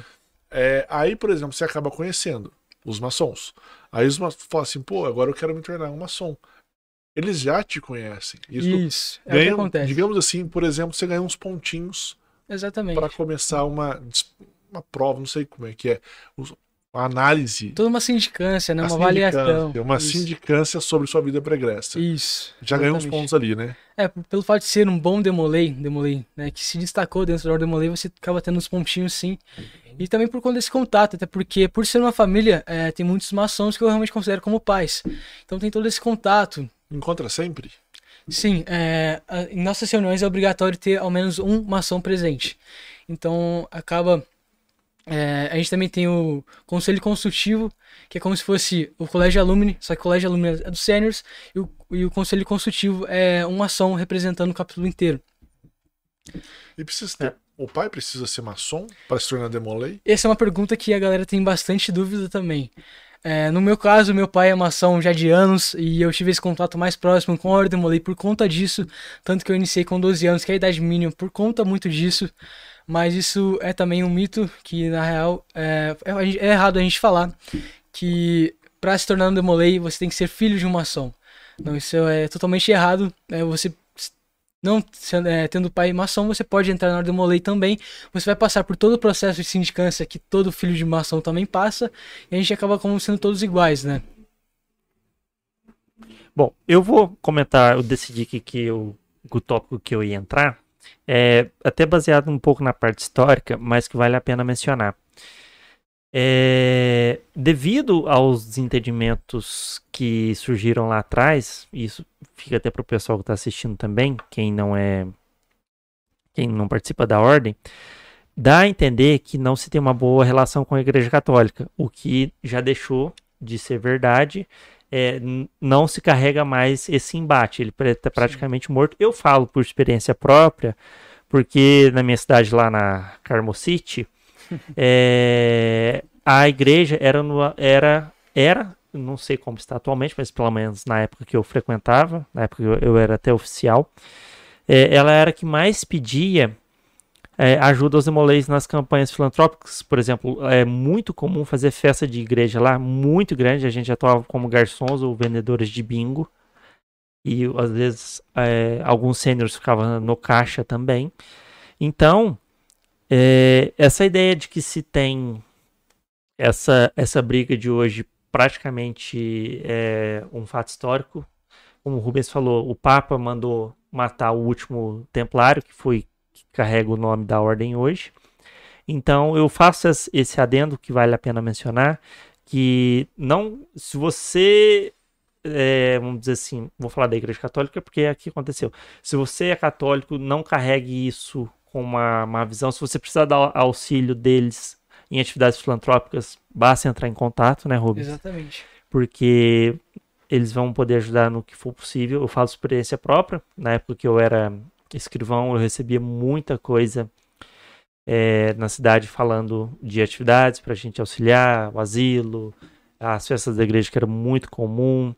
É, aí, por exemplo, você acaba conhecendo os maçons. Aí os maçons falam assim, pô, agora eu quero me tornar um maçom. Eles já te conhecem. Isso,
Isso, é o que
ganha,
acontece.
digamos assim, por exemplo, você ganha uns pontinhos
Exatamente.
para começar uma, uma prova, não sei como é que é, uma análise,
Toda uma sindicância, né? Uma avaliação.
sindicância, uma
Isso.
sindicância sobre sua vida pregressa.
Isso.
Já ganhou uns
exatamente.
pontos ali, né?
É, pelo fato de ser um bom demolei, demolei, né, que se destacou dentro ordem demolei, você acaba tendo uns pontinhos sim. E também por conta desse contato, até porque por ser uma família, é, tem muitos maçons que eu realmente considero como pais. Então tem todo esse contato.
Encontra sempre.
Sim, é, em nossas reuniões é obrigatório ter ao menos um maçom presente. Então acaba. É, a gente também tem o conselho consultivo, que é como se fosse o colégio alumni, só que o colégio alumni é dos seniors, e o, e o conselho consultivo é uma ação representando o capítulo inteiro.
E precisa ter. O pai precisa ser maçom para se tornar demolei?
Essa é uma pergunta que a galera tem bastante dúvida também. É, no meu caso, meu pai é maçom já de anos e eu tive esse contato mais próximo com a Ordem Molei por conta disso, tanto que eu iniciei com 12 anos, que é a idade mínima, por conta muito disso. Mas isso é também um mito que, na real, é, é, é errado a gente falar que para se tornar um Demolei você tem que ser filho de um maçom. Não, isso é totalmente errado. É, você não é, tendo pai maçom, você pode entrar na Ordem Molei também. Você vai passar por todo o processo de sindicância que todo filho de maçom também passa. E a gente acaba como sendo todos iguais, né?
Bom, eu vou comentar, eu decidi que, que eu, o tópico que eu ia entrar, é até baseado um pouco na parte histórica, mas que vale a pena mencionar. É, devido aos desentendimentos que surgiram lá atrás, isso fica até para o pessoal que está assistindo também, quem não é, quem não participa da ordem, dá a entender que não se tem uma boa relação com a Igreja Católica, o que já deixou de ser verdade é, não se carrega mais esse embate. Ele está praticamente morto. Eu falo por experiência própria, porque na minha cidade lá na Carmo City, é, a igreja era, no- era, era, não sei como está atualmente, mas pelo menos na época que eu frequentava, na época que eu, eu era até oficial, é, ela era a que mais pedia é, ajuda aos demolês nas campanhas filantrópicas. Por exemplo, é muito comum fazer festa de igreja lá, muito grande. A gente atuava como garçons ou vendedores de bingo. E às vezes é, alguns sêniores ficavam no caixa também. Então, é, essa ideia de que se tem essa, essa briga de hoje praticamente é um fato histórico. Como o Rubens falou, o Papa mandou matar o último templário, que foi que carrega o nome da ordem hoje. Então eu faço es- esse adendo que vale a pena mencionar, que não, se você, é, vamos dizer assim, vou falar da Igreja Católica porque é aqui aconteceu. Se você é católico, não carregue isso com uma, uma visão. Se você precisar dar auxílio deles em atividades filantrópicas, basta entrar em contato, né, Rubens?
Exatamente.
porque eles vão poder ajudar no que for possível. Eu falo experiência própria. Na época que eu era escrivão, eu recebia muita coisa eh, na cidade falando de atividades para a gente auxiliar, o asilo, as festas da igreja que era muito comum,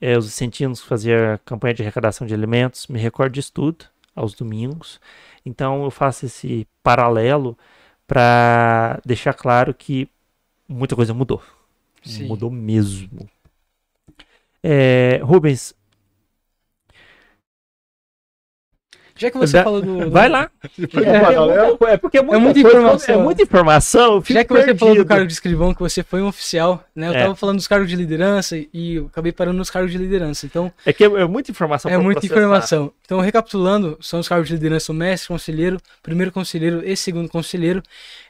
eh, os vicentinos que faziam campanha de arrecadação de alimentos. Me recordo disso tudo aos domingos. Então eu faço esse paralelo para deixar claro que muita coisa mudou.
Sim.
Mudou mesmo. É, Rubens,
Já que você
Da-
falou do. do-
Vai lá. É,
de uma galera,
muita, é porque é muita,
muita
coisa,
informação.
É muita informação.
Já que você falou do
perdido.
cargo de escrivão, que você foi um oficial, né? Eu
É.
tava falando dos cargos de liderança e eu acabei parando nos cargos de liderança. Então,
É que é, é muita informação
é muita
processar.
informação. Então, recapitulando, são os cargos de liderança o mestre, conselheiro, primeiro conselheiro e segundo conselheiro.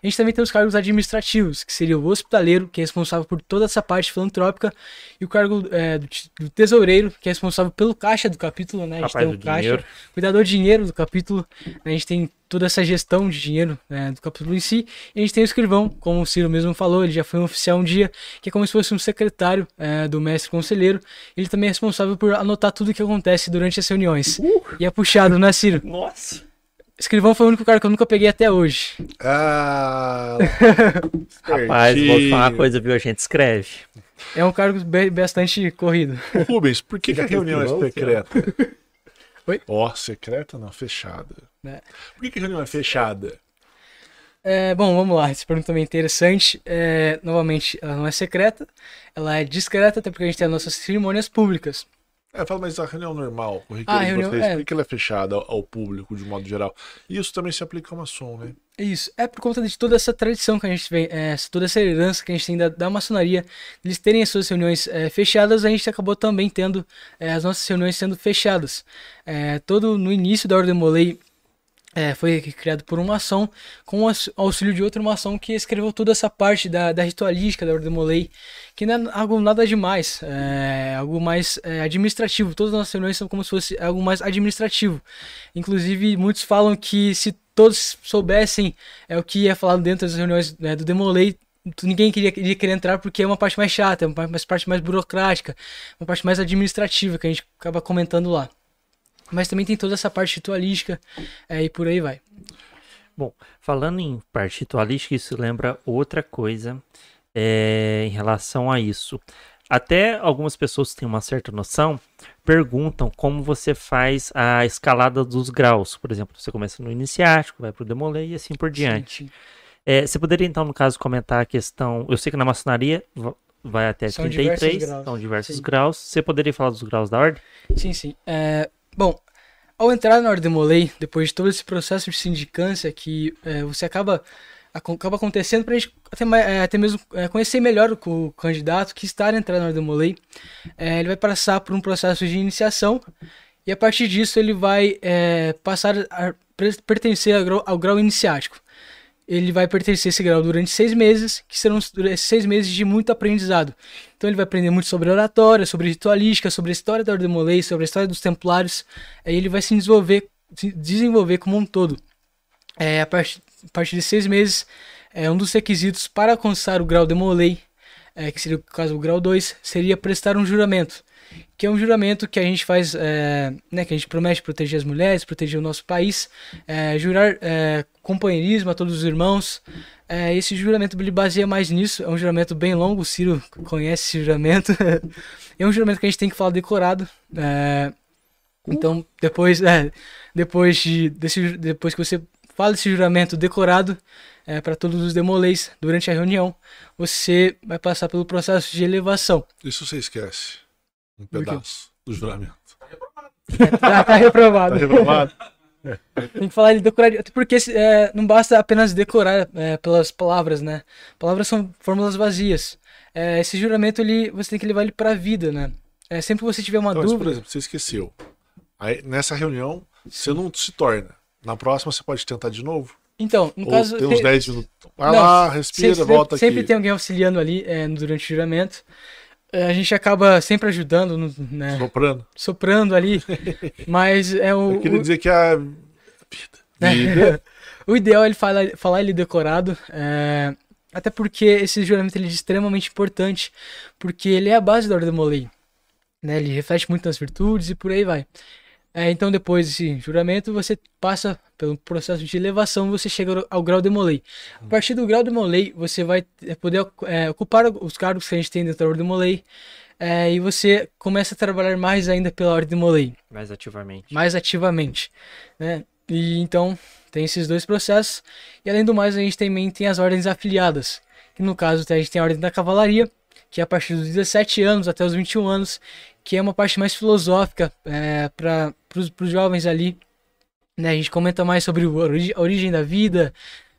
A gente também tem os cargos administrativos, que seria o hospitaleiro, que é responsável por toda essa parte filantrópica, e o cargo é, do, tesoureiro, que é responsável pelo caixa do capítulo, né? A gente
Rapaz
tem o caixa,
dinheiro.
cuidador de dinheiro do capítulo, né, a gente tem toda essa gestão de dinheiro né, do capítulo em si, e a gente tem o escrivão, como o Ciro mesmo falou, ele já foi um oficial um dia, que é como se fosse um secretário é, do mestre conselheiro, ele também é responsável por anotar tudo o que acontece durante as reuniões. E é puxado, né, Ciro?
Nossa.
Escrivão foi o único cara que eu nunca peguei até hoje.
Ah,
Rapaz, vou te falar uma coisa, viu? A gente escreve.
É um cargo bastante corrido.
Ô, Rubens, por que, que a reunião é secreta?
Oi?
Ó, secreta não, fechada.
Né?
Por que, que a reunião é fechada?
É, bom, vamos lá. Essa pergunta também é interessante. É, novamente, ela não é secreta, ela é discreta, até porque a gente tem as nossas cerimônias públicas.
É, fala, mas a reunião normal, corriqueira
Ah,
de
reunião-
vocês,
é.
por que ela é fechada ao, público de modo geral? Isso também se aplica a maçom, né?
Isso, é por conta de toda essa tradição que a gente vem, é, toda essa herança que a gente tem da, da maçonaria, eles terem as suas reuniões é, fechadas, a gente acabou também tendo é, as nossas reuniões sendo fechadas. É, todo no início da Ordem Molei é, foi criado por um maçom, com o aux- auxílio de outro maçom que escreveu toda essa parte da, da ritualística da Ordem Molei, que não é algo nada demais, é algo mais é, administrativo. Todas as nossas reuniões são como se fosse algo mais administrativo. Inclusive, muitos falam que se todos soubessem é, o que é falado dentro das reuniões né, do Demolei, ninguém queria, iria querer entrar porque é uma parte mais chata, é uma parte mais burocrática, uma parte mais administrativa que a gente acaba comentando lá. Mas também tem toda essa parte ritualística é, e por aí vai.
Bom, falando em parte ritualística, isso lembra outra coisa é, em relação a isso. Até algumas pessoas que têm uma certa noção perguntam como você faz a escalada dos graus. Por exemplo, você começa no iniciático, vai para o demolei e assim por diante.
Sim, sim.
É, você poderia então, no caso, comentar a questão. Eu sei que na maçonaria va- vai até
São diversos
33,
graus,
são diversos
sim.
graus. Você poderia falar dos graus da ordem?
Sim, sim. É, bom, ao entrar na Ordem Molei, depois de todo esse processo de sindicância que é, você acaba, acaba acontecendo para a gente até, é, até mesmo é, conhecer melhor o, o candidato que está entrando na Ordem Molei, é, ele vai passar por um processo de iniciação e a partir disso ele vai é, passar a per- pertencer ao grau, ao grau iniciático. Ele vai pertencer esse grau durante seis meses, que serão seis meses de muito aprendizado. Então ele vai aprender muito sobre oratória, sobre ritualística, sobre a história da Ordem Molei, sobre a história dos Templários. Aí ele vai se desenvolver, se desenvolver como um todo. É, a, partir, a partir de seis meses, é, um dos requisitos para alcançar o grau de Molei, é, que seria o caso o grau 2, seria prestar um juramento. Que é um juramento que a gente faz, é, né, que a gente promete proteger as mulheres, proteger o nosso país, é, jurar é, companheirismo a todos os irmãos. É, esse juramento ele baseia mais nisso, é um juramento bem longo, o Ciro conhece esse juramento. é um juramento que a gente tem que falar decorado. é, então, depois, é, depois, de, desse, depois que você fala esse juramento decorado para todos os demolês durante a reunião, você vai passar pelo processo de elevação.
Isso você esquece. Um
Por quê?
pedaço do juramento.
Já tá reprovado.
Tá reprovado?
Tem que falar ele decorado, até porque é, não basta apenas decorar é, pelas palavras, né? Palavras são fórmulas vazias. É, esse juramento ele, você tem que levar ele para a vida, né? É, sempre que você tiver uma
Então, mas, por
dúvida,
exemplo, você esqueceu. Aí, nessa reunião, você não se torna. Na próxima, você pode tentar de novo?
então, no
Ou
caso
tem uns
tem-
10 minutos. Vai
Não,
lá, respira,
sempre,
volta
sempre
aqui.
tem alguém auxiliando ali é, durante o juramento. É, a gente acaba sempre ajudando, né?
Soprando.
soprando ali, mas é o,
Eu queria
o-
dizer que a vida.
o ideal é ele falar, falar ele decorado, é, até porque esse juramento ele é extremamente importante, porque ele é a base da Ordem Molei, né? Ele reflete muito nas virtudes e por aí vai. É, então depois desse juramento você passa pelo processo de elevação, você chega ao- grau de Molei. A partir do grau de Molei você vai é, poder é, ocupar os cargos que a gente tem dentro da Ordem Molei. é, e você começa a trabalhar mais ainda pela Ordem Molei
Mais ativamente.
mais ativamente, né? E então tem esses dois processos. E além do mais, a gente também tem as ordens afiliadas, que no caso a gente tem a ordem da cavalaria, que é a partir dos 17 anos até os 21 anos, que é uma parte mais filosófica é, para os jovens ali, Né? A gente comenta mais sobre a origem da vida,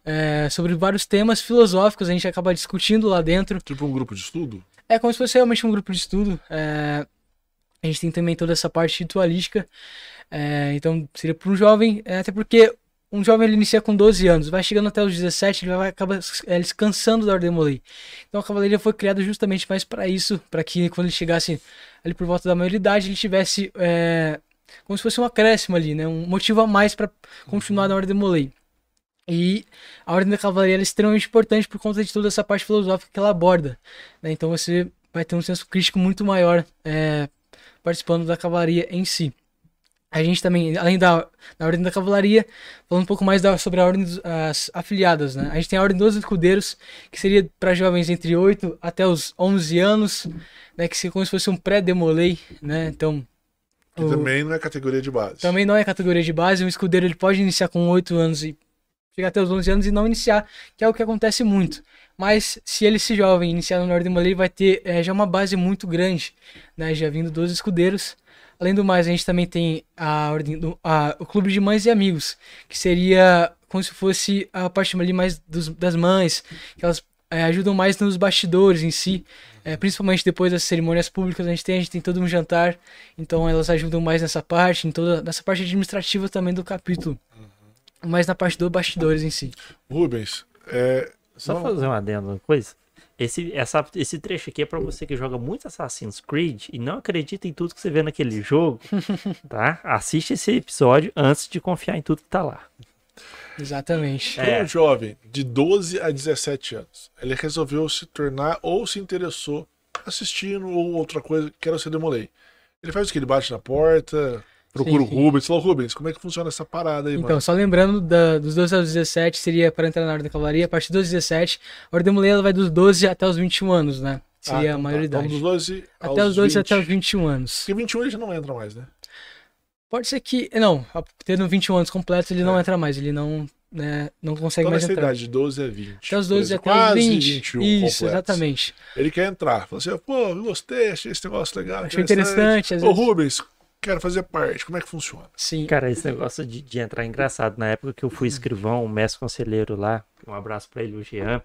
é, sobre vários temas filosóficos, a gente acaba discutindo lá dentro.
Tipo um grupo de estudo?
É como se fosse realmente um grupo de estudo. é, a gente tem também toda essa parte ritualística. é, então, seria para um jovem, é, até porque um jovem ele inicia com 12 anos, vai chegando até os 17, ele vai acabar é, ele se cansando da Ordem Molei. Então, a cavalaria foi criada justamente mais para isso, para que quando ele chegasse ali por volta da maioridade, ele tivesse é, como se fosse um acréscimo ali, né? Um motivo a mais para continuar na Ordem Molei. E a Ordem da Cavalaria é extremamente importante por conta de toda essa parte filosófica que ela aborda. né? Então você vai ter um senso crítico muito maior é, participando da cavalaria em si. A gente também, além da, da Ordem da Cavalaria, falando um pouco mais da- sobre a Ordem dos as afiliadas, né? A gente tem a Ordem dos Escudeiros, que seria para jovens entre 8 até os 11 anos, né? Que seria como se fosse um pré-demolei, né? Então...
Que
o-
também não é categoria de base.
também não é categoria de base, um escudeiro ele pode iniciar com 8 anos e chegar até os 11 anos e não iniciar, que é o que acontece muito. Mas se ele se jovem iniciar na Ordem ele vai ter eh, já uma base muito grande, né, já vindo dos escudeiros. Além do mais, a gente também tem a ordem do, a- o clube de mães e amigos, que seria como se fosse a parte ali mais dos- das mães, que elas eh, ajudam mais nos bastidores em si, eh, principalmente depois das cerimônias públicas, a gente tem, a gente tem todo um jantar, então elas ajudam mais nessa parte, em toda nessa parte administrativa também do capítulo. Mas na parte dos bastidores em si.
Rubens, é,
Só
Não.
fazer uma adendo, uma coisa. Esse, essa, esse trecho aqui é pra você que joga muito Assassin's Creed e não acredita em tudo que você vê naquele jogo, tá? Assiste esse episódio antes de confiar em tudo que tá lá.
Exatamente.
para
É.
um jovem de 12 a 17 anos, ele resolveu se tornar ou se interessou assistindo ou outra coisa, quero ser demolei. Ele faz o que? Ele bate na porta, procura
Sim, sim.
o Rubens, fala, Rubens, como é que funciona essa parada aí,
Então,
mano?
só lembrando, da- dos 12 aos 17 seria para entrar na Ordem da Cavalaria. A partir dos 17, a Ordem Mulher ela vai dos 12 até os 21 anos, né? Seria
Ah, então
a
tá.
maioridade.
Então, dos 12
até
aos
os 12
20.
até os 21 anos.
Porque 21 ele já não entra mais, né?
Pode ser que. Não, tendo 21 anos completos, ele não
É.
entra mais. Ele não, né, não consegue
Então
mais entrar.
idade, de 12 a 20.
Até os 12
beleza?
até os
Quase
20.
21
Isso,
completos.
exatamente.
Ele quer entrar. Fala assim, pô, eu gostei, achei esse negócio legal.
Achei interessante, às
Ô,
vezes.
Rubens, quero fazer parte. Como é que funciona?
Sim.
Cara, esse negócio de, de entrar é engraçado. Na época que eu fui escrivão, o mestre conselheiro lá, um abraço pra ele, o Jean.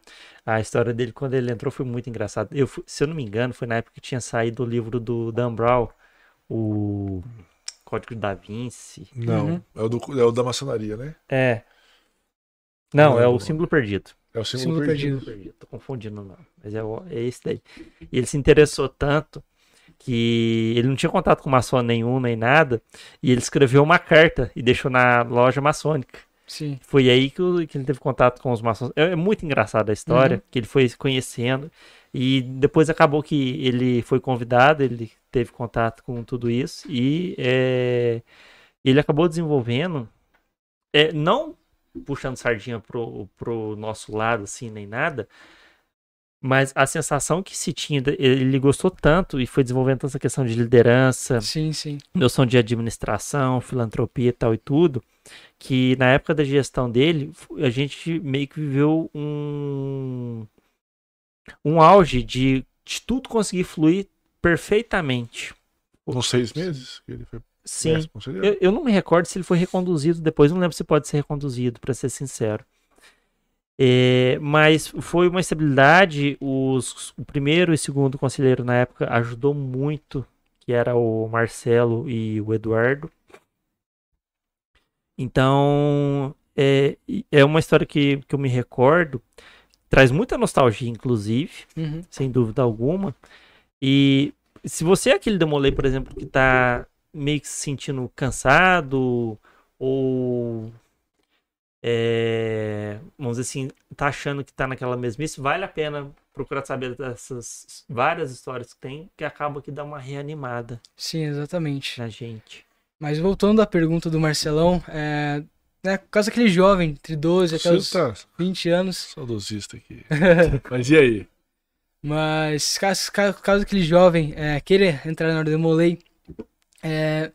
A história dele quando ele entrou foi muito engraçada. Eu, se eu não me engano, foi na época que tinha saído o livro do Dan Brown, o Código da Vinci.
Não,
Uhum.
é, o do, é o da maçonaria, né?
É. Não,
Não
é o
lembro.
símbolo perdido.
É o símbolo,
Símbolo
perdido.
perdido.
Perdido, Tô confundindo o nome. Mas é, o- é esse daí. E ele se interessou tanto que ele não tinha contato com maçom nenhum, nem nada. E ele escreveu uma carta e deixou na loja maçônica.
Sim.
Foi aí que, o- que ele teve contato com os maçons. É, é muito engraçada a história,
Uhum.
que ele foi se conhecendo. E depois acabou que ele foi convidado, ele teve contato com tudo isso. E é, ele acabou desenvolvendo, é, não puxando sardinha pro, pro nosso lado, assim, nem nada. Mas a sensação que se tinha, ele gostou tanto e foi desenvolvendo essa questão de liderança,
Sim, sim.
noção de administração, filantropia e tal e tudo, que na época da gestão dele, a gente meio que viveu um, um auge de, de tudo conseguir fluir perfeitamente.
Com seis meses que ele foi
Sim. Eu, eu não me recordo se ele foi reconduzido depois, não lembro se pode ser reconduzido, para ser sincero. É, mas foi uma estabilidade. Os, o primeiro e segundo conselheiro na época ajudou muito, que era o Marcelo e o Eduardo. Então é, é uma história que, que eu me recordo, traz muita nostalgia, inclusive
Uhum.
sem dúvida alguma. E se você é aquele demolei, por exemplo, que tá meio que se sentindo cansado ou é, vamos dizer assim, tá achando que tá naquela mesmice, vale a pena procurar saber dessas várias histórias que tem, que acaba que dá uma reanimada
Sim, exatamente.
na gente.
Mas voltando à pergunta do Marcelão, é, né, por causa daquele jovem, entre 12 até os
Você tá
20 anos,
saudosista aqui. Mas e aí?
Mas caso, caso, aquele jovem é, queira entrar na Ordem do Molei, é,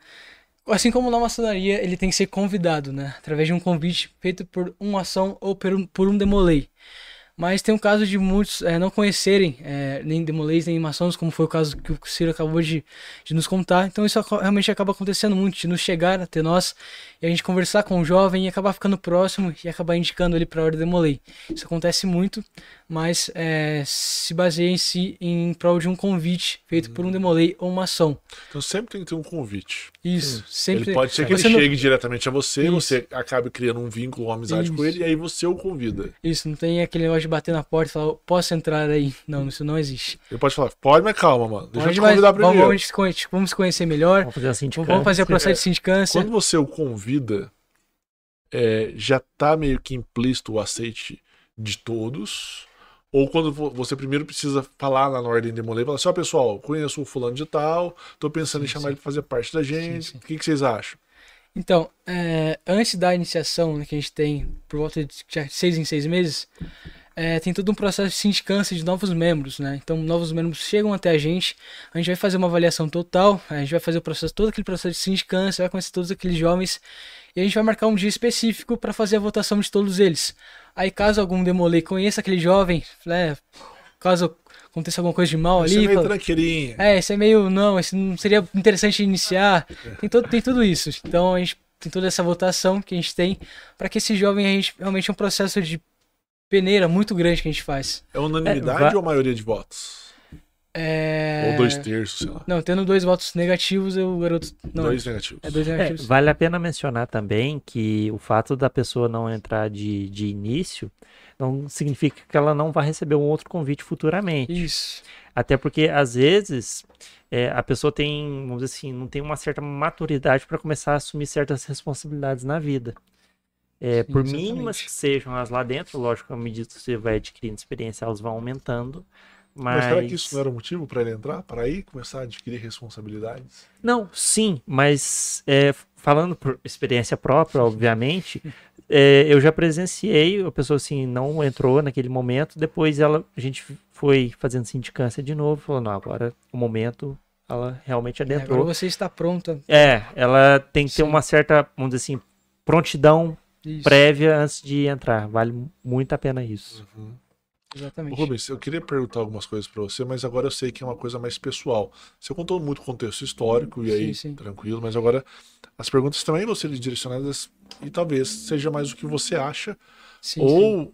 assim como na maçonaria, ele tem que ser convidado, né? Através de um convite feito por uma ação ou por um, por um demolei. Mas tem um caso de muitos é, não conhecerem é, nem demolês nem maçons, como foi o caso que o Ciro acabou de, de nos contar. Então isso realmente acaba acontecendo muito, de nos chegar até nós e a gente conversar com o jovem e acabar ficando próximo e acabar indicando ele para a ordem demolei. Isso acontece muito, mas é, se baseia em si em prol de um convite feito por um demolei ou um maçom.
Então sempre tem que ter um convite.
Isso, sempre.
ele pode ser que ele
você não-
chegue diretamente a você,
Isso.
você acabe criando um vínculo, uma amizade com
Isso.
ele, e aí você o convida.
Isso, não tem aquele negócio de bater na porta e falar, posso entrar aí? Não, isso não existe.
Ele pode falar, pode, mas calma, mano. Deixa eu
Pode,
te
mas
convidar
vamos,
primeiro.
vamos, vamos se conhecer melhor.
Vamos fazer assim de
Vamos fazer o processo de sindicância.
Quando você o convida, é, já tá meio que implícito o aceite de todos. Ou quando vo- você primeiro precisa falar lá na ordem de demolei, falar assim, ó pessoal, conheço o fulano de tal, tô pensando em
Sim,
chamar
sim.
ele pra fazer parte da gente.
sim.
O que, que vocês acham?
Então, é, antes da iniciação né, que a gente tem por volta de seis em seis meses, é, tem todo um processo de sindicância de novos membros, né? Então, novos membros chegam até a gente, a gente vai fazer uma avaliação total, a gente vai fazer o processo, todo aquele processo de sindicância, vai conhecer todos aqueles jovens e a gente vai marcar um dia específico para fazer a votação de todos eles. Aí, caso algum demolei conheça aquele jovem, né, caso aconteça alguma coisa de mal
Você é
ali,
meio
fala-
tranqueirinho.
é, esse é meio. Não, esse não seria interessante iniciar. Tem, todo, tem tudo isso. Então a gente tem toda essa votação que a gente tem para que esse jovem a gente realmente é um processo de peneira muito grande que a gente faz.
É unanimidade
É,
ou maioria de votos?
É...
Ou dois terços, sei lá.
Não, tendo dois votos negativos, o garoto. Não,
dois negativos.
é dois
É,
negativos.
vale a pena mencionar também que o fato da pessoa não entrar de, de início não significa que ela não vai receber um outro convite futuramente.
Isso.
Até porque, às vezes, é, a pessoa tem, vamos dizer assim, não tem uma certa maturidade para começar a assumir certas responsabilidades na vida. É,
Sim,
por
exatamente.
mínimas que sejam as lá dentro, lógico, à medida que você vai adquirindo experiência, elas vão aumentando. Mas,
Mas será que isso não era o motivo pra ele entrar? Para aí começar a adquirir responsabilidades?
Não, sim, mas é, falando por experiência própria, obviamente, é, eu já presenciei a pessoa assim, não entrou naquele momento, depois ela, a gente foi fazendo sindicância de novo, falou, não, agora o momento ela realmente
É, Agora
adentrou.
você está pronta.
É, ela tem que ter
Sim.
uma certa, vamos dizer assim, prontidão
Isso.
prévia antes de entrar. Vale muito a pena isso.
Ô,
Exatamente.
Rubens, eu queria perguntar algumas coisas pra você, mas agora eu sei que é uma coisa mais pessoal. Você contou muito contexto histórico e aí,
Sim,
tranquilo, mas agora as perguntas também vão ser direcionadas e talvez seja mais o que você acha,
Sim,
ou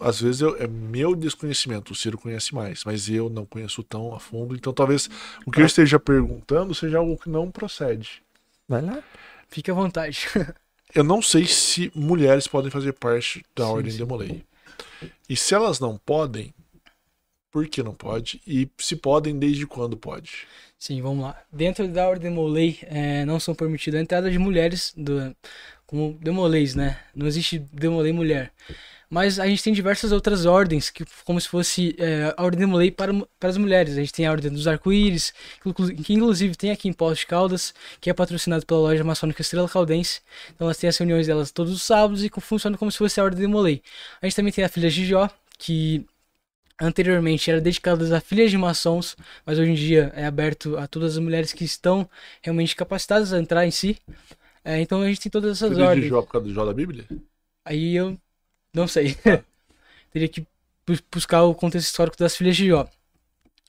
às vezes eu- é meu desconhecimento, o Ciro conhece mais, mas eu não conheço tão a fundo, então talvez o que eu esteja perguntando seja algo que não procede.
Vai lá.
Fique à vontade.
Eu não sei se mulheres podem fazer parte da Ordem
sim.
Demolei. E se elas não podem, por que não pode? E se podem, desde quando pode?
Sim, vamos lá. Dentro da Ordem Demolei, é, não são permitidas a entrada de mulheres do, como demoleis, né? Não existe demolei mulher. Mas a gente tem diversas outras ordens, que como se fosse é, a Ordem Demolei para, para as mulheres. A gente tem a Ordem dos Arco-Íris, que, inclu- que inclusive tem aqui em Poços de Caldas, que é patrocinado pela loja maçônica Estrela Caldense. Então elas têm as reuniões delas todos os sábados e funciona como se fosse a Ordem Demolei. A gente também tem a Filha de Jó, que anteriormente era dedicada a filhas de maçons, mas hoje em dia é aberto a todas as mulheres que estão realmente capacitadas a entrar em si. É, então a gente tem todas essas
de
ordens.
Jó por causa do Jó da Bíblia?
Aí eu não sei. Teria que bus- buscar o contexto histórico das filhas de Jó.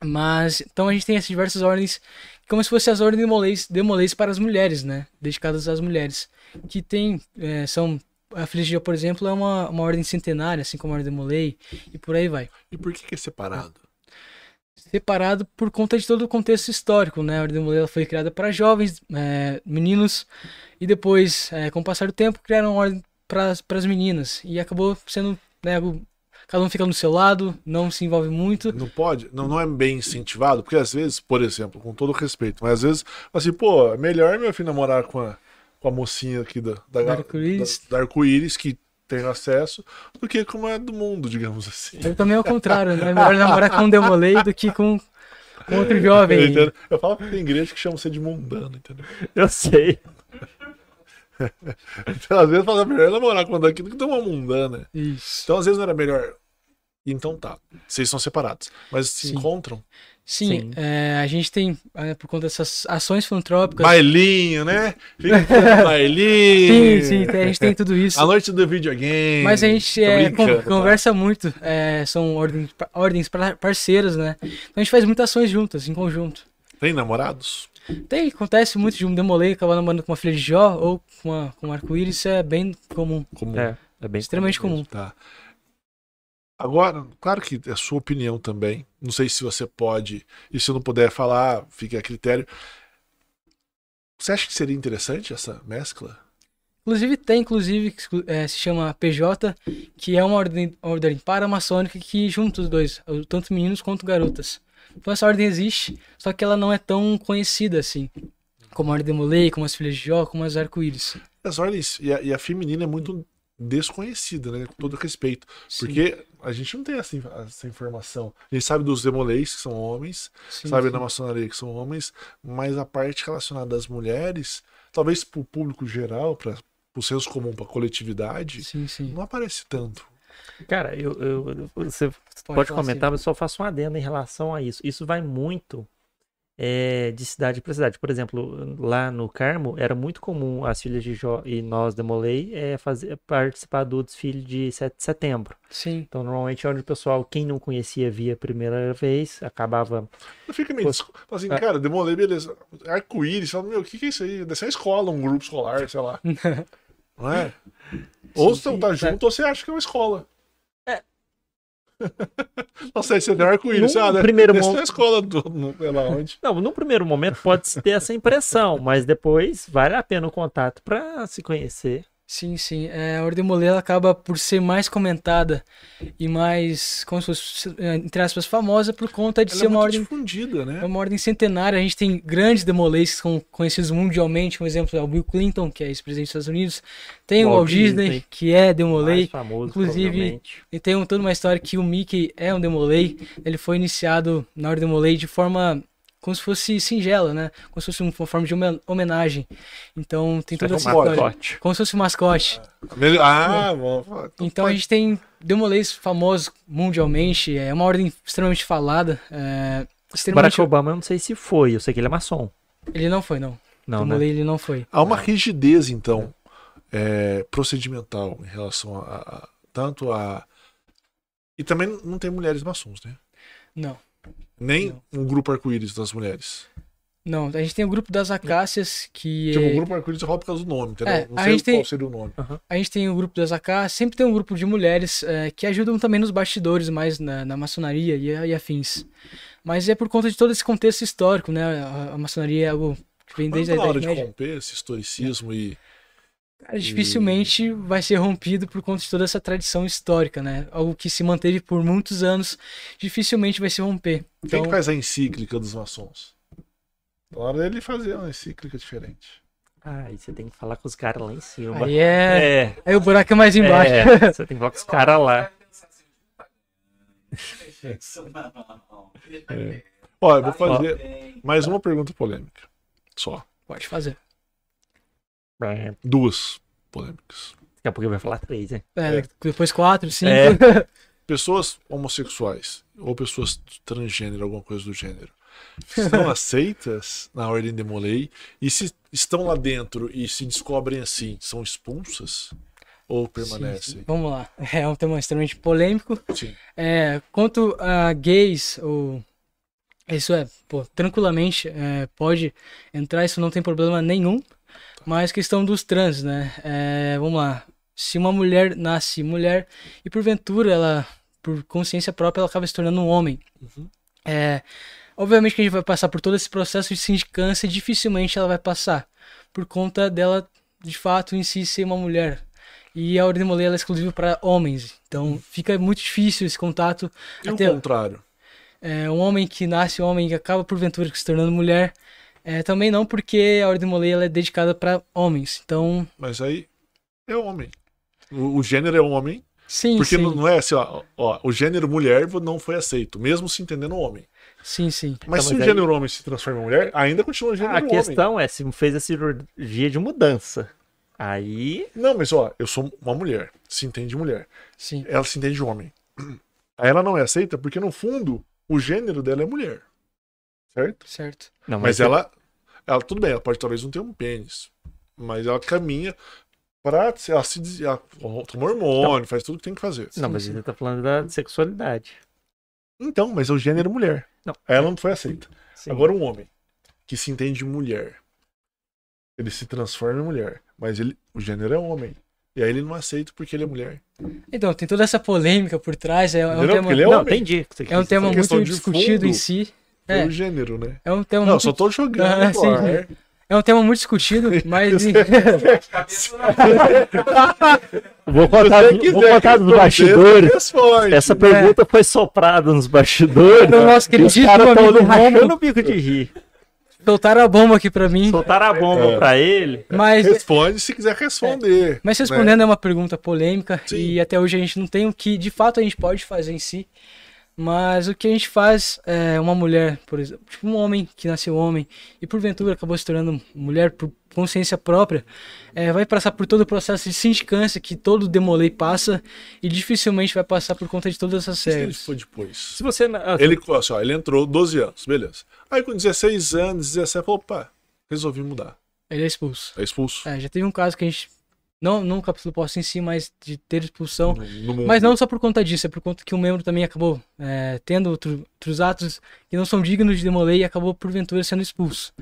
Mas então a gente tem essas diversas ordens, como se fossem as ordens demolês, demolês para as mulheres, né? Dedicadas às mulheres. Que tem, é, são. A filha de Jó, por exemplo, é uma, uma ordem centenária, assim como a ordem demolei, e por aí vai.
E por que, que é separado?
Separado por conta de todo o contexto histórico, né? A Ordem Modelo foi criada para jovens, é, meninos, e depois, é, com o passar do tempo, criaram uma ordem para as meninas. E acabou sendo, né, cada um fica no seu lado, não se envolve muito.
Não pode? Não, não é bem incentivado? Porque às vezes, por exemplo, com todo respeito, mas às vezes, assim, pô, é melhor meu filho namorar com a, com a mocinha aqui da, da,
da-
da arco-íris, que tem acesso, do que como é do mundo, digamos assim.
Eu também é o contrário, né? É melhor namorar com um demolei do que com, com outro
Eu,
jovem.
entendo. eu falo que tem igreja que chama você de mundano, entendeu?
Eu sei.
Então, às vezes fala melhor namorar com daqui do que uma mundana.
Isso.
Então, às vezes não era melhor. Então tá. Vocês são separados. Mas se
Sim.
encontram.
Sim,
Sim.
é, a gente tem, é, por conta dessas ações filantrópicas.
Bailinho, né? Fica bailinho.
Sim, sim, a gente tem tudo isso.
A noite do videogame.
Mas a gente é, con-
tá?
conversa muito, é, são ordens, ordens par- parceiras, né? Então a gente faz muitas ações juntas, em conjunto.
Tem namorados?
Tem, acontece muito de um demolei acabar namorando com uma filha de Jó ou com, uma, com um arco-íris, isso é bem comum,
Como
É, é bem
extremamente
comum
comum.
Tá. Agora, claro que é a sua opinião também. Não sei se você pode. E se eu não puder falar, fique a critério. Você acha que seria interessante essa mescla?
Inclusive tem, inclusive, que exclu- é, se chama PJ, que é uma ordem, ordem paramaçônica que junta os dois, tanto meninos quanto garotas. Então essa ordem existe, só que ela não é tão conhecida assim, como a Ordem Molei, como as Filhas de Jó, como as Arco-Íris.
As ordens. E a, e a feminina é muito desconhecida, né? Com todo respeito.
Sim,
Porque a gente não tem essa, essa informação. A gente sabe dos demoleis, que são homens,
sim,
sabe
sim.
da maçonaria, que são homens, mas a parte relacionada às mulheres, talvez para o público geral, para o senso comum, para a coletividade,
Sim, sim.
não aparece tanto.
Cara, eu, eu- você
Pode
pode, comentar, mas só faço um adendo em relação a isso. Isso vai muito é, de cidade para cidade. Por exemplo, lá no Carmo, era muito comum as filhas de Jó e nós, Demolei, é, fazer, participar do desfile de 7 de setembro.
Sim,
Então, normalmente, é onde o pessoal, quem não conhecia via a primeira vez, acabava.
Fica meio. Fala assim,
é.
cara, demolei, beleza. Arco-íris, fala, meu, o que, que é isso aí? Uma escola, um grupo escolar, sei lá. Não é? ou você
sim,
tá
é.
junto, ou você acha que é uma escola.
É.
Não sei, você tem arco-íris, ah, né?
primeiro
Deve ser
mo-
uma escola do. Sei lá onde.
Não, no primeiro momento pode ter essa impressão, mas depois vale a pena o contato para se conhecer.
Sim, sim. É, a Ordem Molei ela acaba por ser mais comentada e mais, como se fosse, é, entre aspas, famosa por conta de
Ela
ser
é
uma
muito
ordem
difundida, né?
É uma ordem centenária. A gente tem grandes demolês que são conhecidos mundialmente. Um exemplo é o Bill Clinton, que é ex-presidente dos Estados Unidos. Tem o
Walt
Disney,
Disney.
que é demolei.
Mais famoso,
inclusive-. E tem um- toda uma história que o Mickey é um demolei. Ele foi iniciado na ordem demolei de forma como se fosse singela, né? Como se fosse uma forma de homen- homenagem. Então tem essa
é um
história.
mascote.
Como se fosse um mascote.
Ah, bom. Então,
Então a gente tem demoleis famosos mundialmente. É uma ordem extremamente falada. É, extremamente...
Barack Obama, eu não sei se foi, eu sei que ele é maçom.
Ele não foi, não.
Não, né?
demolei ele não foi.
Há uma rigidez, então, é, procedimental em relação a, a- tanto a. E também não tem mulheres maçons, né?
Não.
Nem um grupo arco-íris das mulheres.
Não, a gente tem o grupo das acácias, que
Tipo,
é-
o grupo arco-íris é por causa do nome, entendeu?
É,
não
a
sei
gente
qual
tem-
seria o nome.
a gente tem o grupo das acácias, sempre tem um grupo de mulheres é, que ajudam também nos bastidores, mais na, na maçonaria e, e afins. Mas é por conta de todo esse contexto histórico, né? A, a maçonaria é algo que vem
Mas
desde a
não tá na hora
Idade
de
Média.
romper esse historicismo e.
Cara, dificilmente vai ser rompido por conta de toda essa tradição histórica, né? Algo que se manteve por muitos anos, dificilmente vai se romper.
Quem
Então,
que faz a encíclica dos maçons? Na hora dele fazer uma encíclica diferente.
Ah, aí você tem que falar com os caras lá em cima.
aí é...
É,
Aí o buraco é mais embaixo.
é, você tem que falar com os caras lá.
É. Ó, eu vou fazer mais uma pergunta polêmica. Só.
Pode fazer.
É, Daqui
Duas polêmicas.
a pouco vai falar três, né?
É, Depois quatro, cinco.
É.
Pessoas homossexuais ou pessoas transgênero, alguma coisa do gênero, estão aceitas na ordem de Molay e se estão lá dentro e se descobrem assim, são expulsas ou permanecem?
sim. Vamos lá. É um tema extremamente polêmico.
Sim.
É, quanto a gays, ou isso é, pô, tranquilamente é, pode entrar, isso não tem problema nenhum. Mas questão dos trans, né? É, vamos lá. Se uma mulher nasce mulher e porventura ela, por consciência própria, ela acaba se tornando um homem.
Uhum.
É, obviamente que a gente vai passar por todo esse processo de sindicância e dificilmente ela vai passar. Por conta dela, de fato, em si ser uma mulher. E a ordem molei ela é exclusiva para homens. Então fica muito difícil esse contato.
E o
Até-
contrário?
É, um homem que nasce homem e acaba porventura se tornando mulher. É, também não, porque a ordem molei ela é dedicada para homens. Então,
Mas aí é homem. O, o gênero é homem,
sim,
porque
sim.
não, não é assim, ó, ó, o gênero mulher não foi aceito, mesmo se entendendo homem.
Sim, sim.
Mas
Então,
se
mas
o
aí-
gênero homem se transforma em mulher, ainda continua o gênero
A
homem.
questão é se fez a cirurgia de mudança. Aí.
Não, mas ó, eu sou uma mulher, se entende mulher.
Sim.
Ela se entende homem. Aí ela não é aceita porque, no fundo, o gênero dela é mulher. Certo?
Certo.
Não,
Mas ela, ela, tudo bem, ela pode talvez não ter um pênis, mas ela caminha pra, ela se, des- ela toma hormônio, faz tudo que tem que fazer.
Não, mas ele tá falando da sexualidade.
Então, mas é o gênero mulher.
Não.
Ela não foi aceita.
Sim.
Agora um homem que se entende mulher, ele se transforma em mulher, mas ele, o gênero é homem. E aí ele não aceita porque ele é mulher.
Então, tem toda essa polêmica por trás. É, é um tema,
ele é
Não,
homem.
entendi. o que você
é um tema muito discutido
fundo.
em si. É,
Pelo gênero, né?
é um tema
Não,
muito,
só tô jogando
Ah,
ar.
é um tema muito discutido, mas
Vou contar, vou contar dos bastidores.
responde.
Essa pergunta foi soprada nos bastidores.
o nosso
os
queridíssimo
caras estão
amigo
rachando o bico de rir.
soltaram a bomba aqui pra mim.
Soltaram a bomba
É.
pra ele.
Mas,
Responde se quiser responder.
mas
né?
respondendo é uma pergunta polêmica
Sim.
e até hoje a gente não tem o que de fato a gente pode fazer em si. Mas o que a gente faz é uma mulher, por exemplo, tipo um homem que nasceu homem e porventura acabou se tornando mulher por consciência própria, é, vai passar por todo o processo de sindicância que todo demolei passa e dificilmente vai passar por conta de todas essas
Se ele
séries.
for depois.
Se você. ah,
Ele, assim, ó, ele entrou 12 anos, beleza. Aí com 16 anos, 17, falou, opa, resolvi mudar.
Ele é expulso.
É expulso.
É, já teve um caso que a gente. Não, não o capítulo posto em si, mas de ter expulsão.
No, no mundo.
Mas não só por conta disso, é por conta que o membro também acabou é, tendo outro- outros atos que não são dignos de demoler e acabou porventura sendo expulso.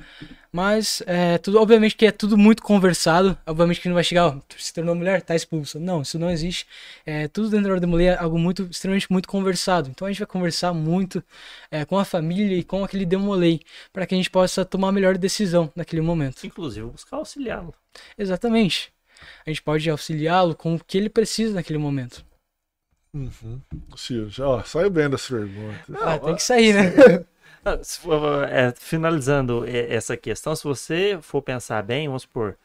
Mas, é, tudo, obviamente que é tudo muito conversado. Obviamente que não vai chegar, ó, se tornou mulher, tá expulso. Não, isso não existe. É, tudo dentro da hora demoler é algo muito, extremamente muito conversado. Então a gente vai conversar muito é, com a família e com aquele demolei para que a gente possa tomar a melhor decisão naquele momento.
Inclusive, buscar auxiliá-lo.
Exatamente. A gente pode auxiliá-lo com o que ele precisa naquele momento.
Uhum. Já, ó, saiu bem dessa pergunta.
Ah, tem que sair, né?
É, finalizando essa questão, se você for pensar bem, vamos supor,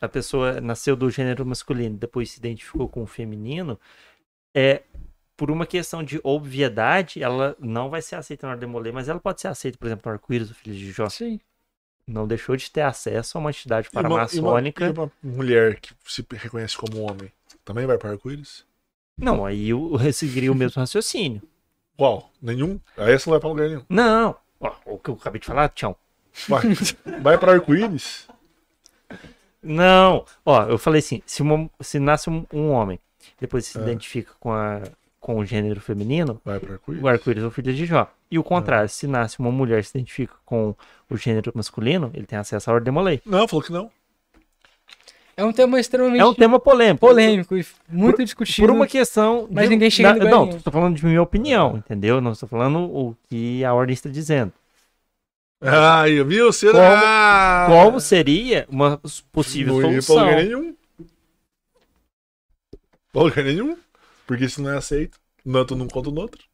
a pessoa nasceu do gênero masculino, depois se identificou com o feminino, é por uma questão de obviedade, ela não vai ser aceita na hora de demoler, mas ela pode ser aceita, por exemplo, no arco-íris, o filho de Jó.
Sim.
Não deixou de ter acesso a uma entidade
E uma-
paramaçônica.
E uma, e uma mulher que se reconhece como homem também vai para arco-íris?
Não, aí eu seguiria o mesmo raciocínio.
Qual? Nenhum? Aí essa não vai pra lugar nenhum.
Não, ó, o que eu acabei de falar, tchau.
Vai, vai pra arco-íris?
Não, ó, eu falei assim, se, uma- se nasce um, um homem, depois se
Ah.
identifica com, a, com o gênero feminino,
Vai
o arco-íris é o filho de Jó. E o contrário, se nasce uma mulher e se identifica com o gênero masculino, ele tem acesso à ordem de Molay.
Não, falou que não.
É um tema extremamente
É um tema polêmico.
polêmico e muito discutido.
Por uma questão.
Mas
de-
ninguém chega
da- Não, estou falando de minha opinião, entendeu? Não estou falando o que a ordem está dizendo.
Ai, viu? Será?
Como seria uma possível
Não ia pra
solução?
lugar nenhum. Pra lugar nenhum. Porque se não é aceito, tanto num quanto no outro.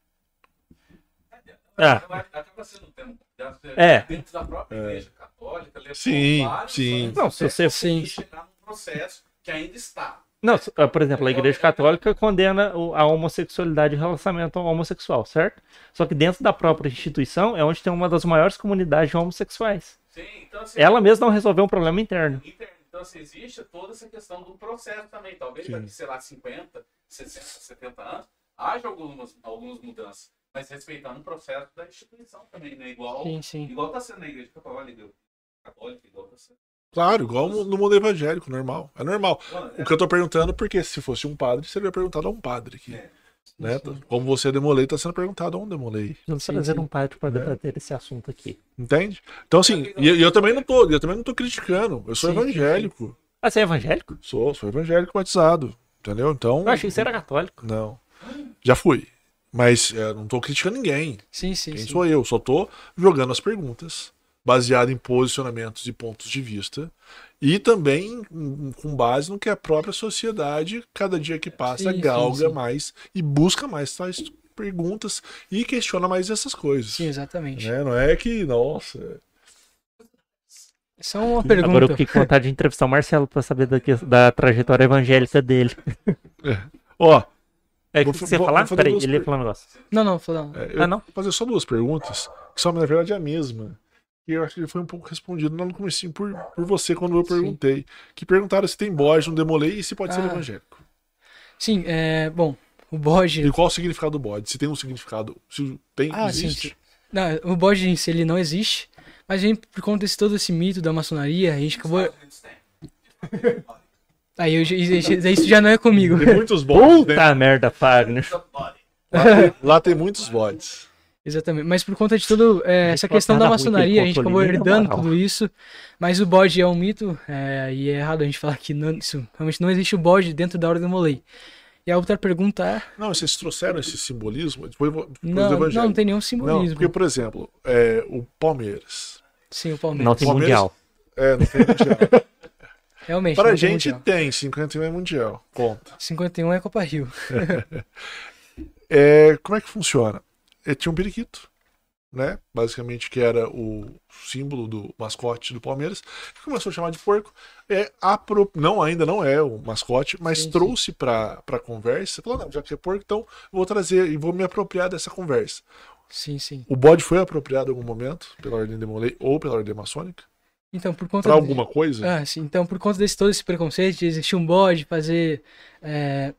Ah.
Um
É.
dentro da própria
É.
igreja católica. levou
Sim,
vários
sim.
Não, se você-
Sim.
chegar num processo que ainda está.
Não, ah, por exemplo, a Igreja Católica condena a homossexualidade e o relacionamento homossexual, certo? Só que dentro da própria instituição é onde tem uma das maiores comunidades de homossexuais.
Sim, então, assim,
Ela mesma não resolveu um problema interno.
interno. Então, assim, existe toda essa questão do processo também. Talvez
Sim.
daqui, sei lá, 50, 60, 70 anos, haja algumas, algumas mudanças. Mas respeitando o processo da instituição também, né? Igual,
Sim, sim.
igual tá sendo na igreja católica, católica igual tá sendo.
Claro, igual no mundo evangélico, normal. É normal.
Mano,
O que eu tô perguntando, porque se fosse um padre, seria perguntado a um padre aqui.
É.
Né? Como você é demolei, tá sendo perguntado a um demolei.
Vamos
Sim,
trazer
sim.
um padre para debater esse assunto aqui.
Entende? Então, assim, e, e eu também não tô, eu também não tô criticando. Eu sou
Sim, sim,
evangélico.
Ah, você é evangélico?
Sou, sou evangélico batizado. Entendeu? Então.
Eu achei que você era católico.
Não. Já fui. Mas é, não tô criticando ninguém.
Sim, sim,
Quem
sim.
sou eu? Só tô jogando as perguntas, baseado em posicionamentos e pontos de vista. E também com base no que a própria sociedade, cada dia que passa,
sim,
galga
sim.
mais e busca mais tais perguntas e questiona mais essas coisas.
Sim, exatamente.
Né? Não é que, nossa.
Só uma
Agora eu
pergunta.
fiquei com vontade de entrevistar o Marcelo para saber da, que- da trajetória evangélica dele.
Ó,
É, o
Vou
que
fa-
você ia
vou-
falar? Peraí, ele ia falar um negócio.
Não, não, falando.
é,
Ah, não?
vou fazer só duas perguntas, que são, na verdade, a mesma. E eu acho que foi um pouco respondido lá no comecinho por, por você quando eu
Sim.
perguntei. Que perguntaram se tem bode no Demolei e se pode ser
Ah.
evangélico.
Sim, é. Bom, o bode.
E qual o significado do bode? Se tem um significado. Se tem,
Ah, sim,
existe?
sim. Não, o bode em si ele não existe, mas a gente, por conta desse todo esse mito da maçonaria, a gente acabou. Aí eu, isso já não é comigo.
Tem muitos bots. né?
Puta merda, Fagner.
Lá, tem, lá tem muitos bots.
Exatamente. Mas por conta de toda essa
Uma
questão da
ruim que
maçonaria, a gente acabou
na
herdando tudo isso. Mas o bode é um mito, é, e é errado a gente falar que não, isso, realmente não existe o bode dentro da Ordem do Molei. E a outra pergunta é.
Não, vocês trouxeram esse simbolismo depois, depois do
Não,
Evangelho.
não, não tem nenhum
Não,
simbolismo.
porque, por exemplo, é, o Palmeiras.
Sim, o Palmeiras.
Não tem
Palmeiras-
mundial.
É, não tem mundial.
Realmente.
Para a gente
mundial.
tem, 51 é mundial. Conta.
51 é Copa Rio.
É, como é que funciona? É, tinha um periquito, né? Basicamente, que era o símbolo do mascote do Palmeiras, que começou a chamar de porco. É, apro... Não, ainda não é o mascote, mas
Sim, sim.
trouxe para a conversa. Falou, não, já que é porco, então vou trazer e vou me apropriar dessa conversa.
Sim, sim.
O bode foi apropriado em algum momento pela Ordem de Molay ou pela Ordem Maçônica?
Então, por conta
Para
de-
alguma coisa?
Ah, sim. Então, por conta desse todo esse preconceito de existir um bode, fazer é,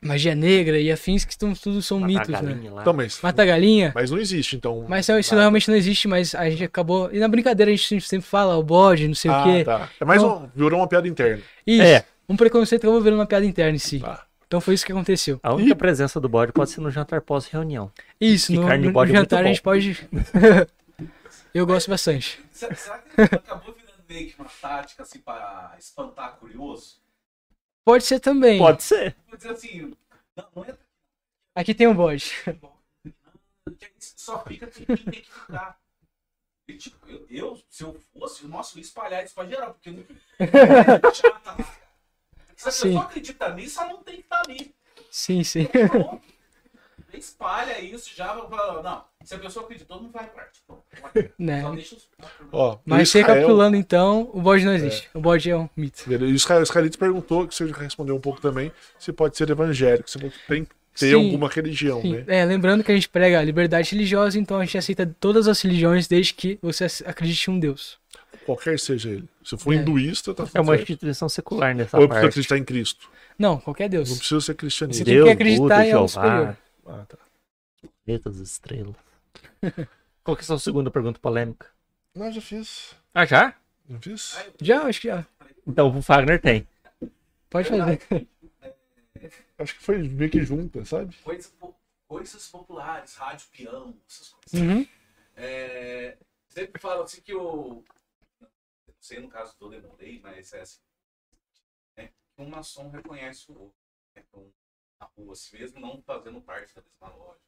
magia negra e afins, que estão, tudo são
Matar
mitos, né?
galinha lá.
Então, mas,
Mata a galinha.
mas não existe, então.
Mas isso realmente não existe, mas a gente acabou. E na brincadeira a gente sempre fala o bode, não sei
ah,
o quê.
tá. É mais
Então-
um, virou uma piada interna.
Isso.
É.
Um preconceito acabou virando uma piada interna em si.
Tá.
Então foi isso que aconteceu.
A única presença do bode pode ser no jantar pós-reunião.
Isso,
E
no,
carne
no
bode é muito
jantar a
bom.
gente pode. Eu gosto bastante.
Será, será que acabou virando meio que uma tática assim para espantar curioso?
Pode ser também.
Pode ser.
Vou dizer assim, não, não é
Aqui tem um bode.
a gente só fica quem tem que ficar. E, tipo, eu, eu, se eu fosse, nossa, eu ia espalhar isso pra geral, porque eu não. Se a
Sim.
pessoa acredita nisso, ela não tem que estar ali.
Sim, sim.
Pronto. Espalha isso já. Não, se a pessoa acreditou, não vai parte.
Né?
Só deixa os.
Ó,
Mas
Israel-
recapitulando então, o bode não existe. O bode é um mito.
Beleza. E o Israel- Israelito perguntou, que você já respondeu um pouco também, se pode ser evangélico, se tem que ter
Sim.
alguma religião,
Sim,
né?
é, lembrando que a gente prega a liberdade religiosa, então a gente aceita todas as religiões desde que você ac- acredite em um Deus.
Qualquer seja ele. Se for
É.
hinduísta, tá
É uma
certo.
instituição secular nessa
Ou precisa
parte.
acreditar em Cristo.
Não, qualquer Deus.
Não precisa ser cristianismo.
Você tem que acreditar
Buda,
em algo superior.
Ah, tá.
planetas, estrelas. Qual que é a sua segunda pergunta polêmica?
Não, já fiz.
Ah, já?
Não fiz?
Já, acho que já.
Então o Fagner tem.
Pode fazer.
Acho que foi meio que junta, sabe?
Coisas, po- coisas populares, rádio, peão, essas coisas.
Uhum.
É, sempre falam assim que o. Sei no caso do Demolei, mas é assim. Né, que um maçom reconhece o outro. Né, então, na rua, mesmo, não fazendo parte da mesma loja.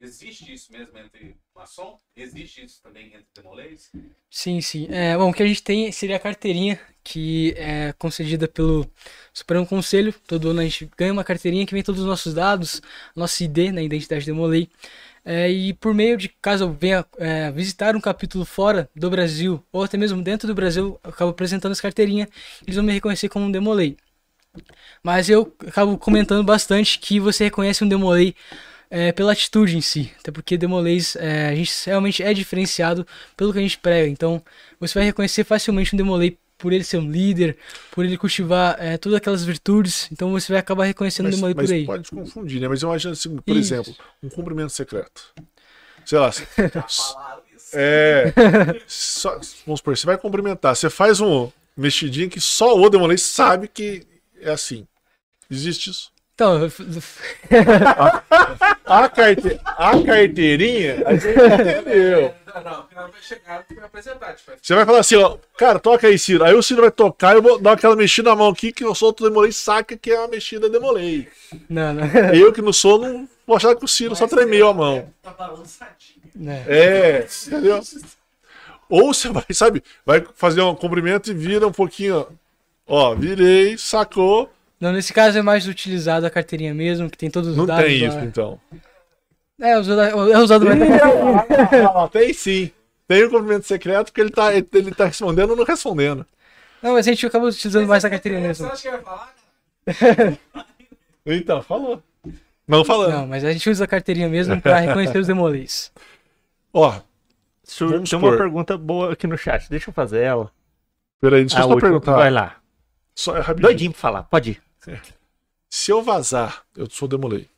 Existe isso mesmo entre maçom? Existe isso também entre demolês?
Sim, sim. É, bom, o que a gente tem seria a carteirinha que é concedida pelo Supremo Conselho. Todo ano a gente ganha uma carteirinha que vem todos os nossos dados, nosso ID na identidade do Demolei. É, e por meio de, caso eu venha é, visitar um capítulo fora do Brasil, ou até mesmo dentro do Brasil, eu acabo apresentando essa carteirinha, eles vão me reconhecer como um Demolei. Mas eu acabo comentando bastante que você reconhece um Demolei é, pela atitude em si. Até porque Demolês, é, a gente realmente é diferenciado pelo que a gente prega. Então, você vai reconhecer facilmente um Demolei por ele ser um líder, por ele cultivar é, todas aquelas virtudes. Então, você vai acabar reconhecendo
Mas,
Demolei por aí.
pode confundir, né? Mas eu imagino assim, por
Isso.
exemplo, um cumprimento secreto. Sei lá, é. só- vamos supor, você vai cumprimentar, você faz um mexidinho que só o Demolay sabe que é assim. Existe isso.
Então, eu-
A, carte... a carteirinha, a gente entendeu.
Não, não, o cara vai chegar e vai apresentar. Tipo,
Você vai falar assim, ó, cara, toca aí, Ciro. Aí o Ciro vai tocar, eu vou dar aquela mexida na mão aqui, que eu sou o Demolei, saca que é uma mexida Demolei.
não, não.
Eu que não sou, não vou achar que o Ciro só tremeu a mão.
Tá balançadinho.
né.
É, entendeu? Ou você vai, sabe, vai fazer um cumprimento e vira um pouquinho, ó, ó, virei, sacou,
Não, nesse caso é mais utilizado a carteirinha mesmo, que tem todos os
não
dados
tem
lá.
isso então.
É, usado, é usado mais
tem sim. Tem o cumprimento secreto porque ele tá, ele, ele tá respondendo ou não respondendo.
Não, mas a gente acaba utilizando mais a carteirinha
Você
mesmo.
acha que vai falar? cara?
Então, falou. Não falando.
Não, mas a gente usa a carteirinha mesmo pra reconhecer os demolês.
Ó, Vamos
Tem uma
supor.
pergunta boa aqui no chat. Deixa eu fazer ela.
peraí, deixa eu
A
só perguntar.
Vai lá.
Só é rapidinho.
Doidinho pra falar. Pode ir.
Se eu vazar, eu sou demolei.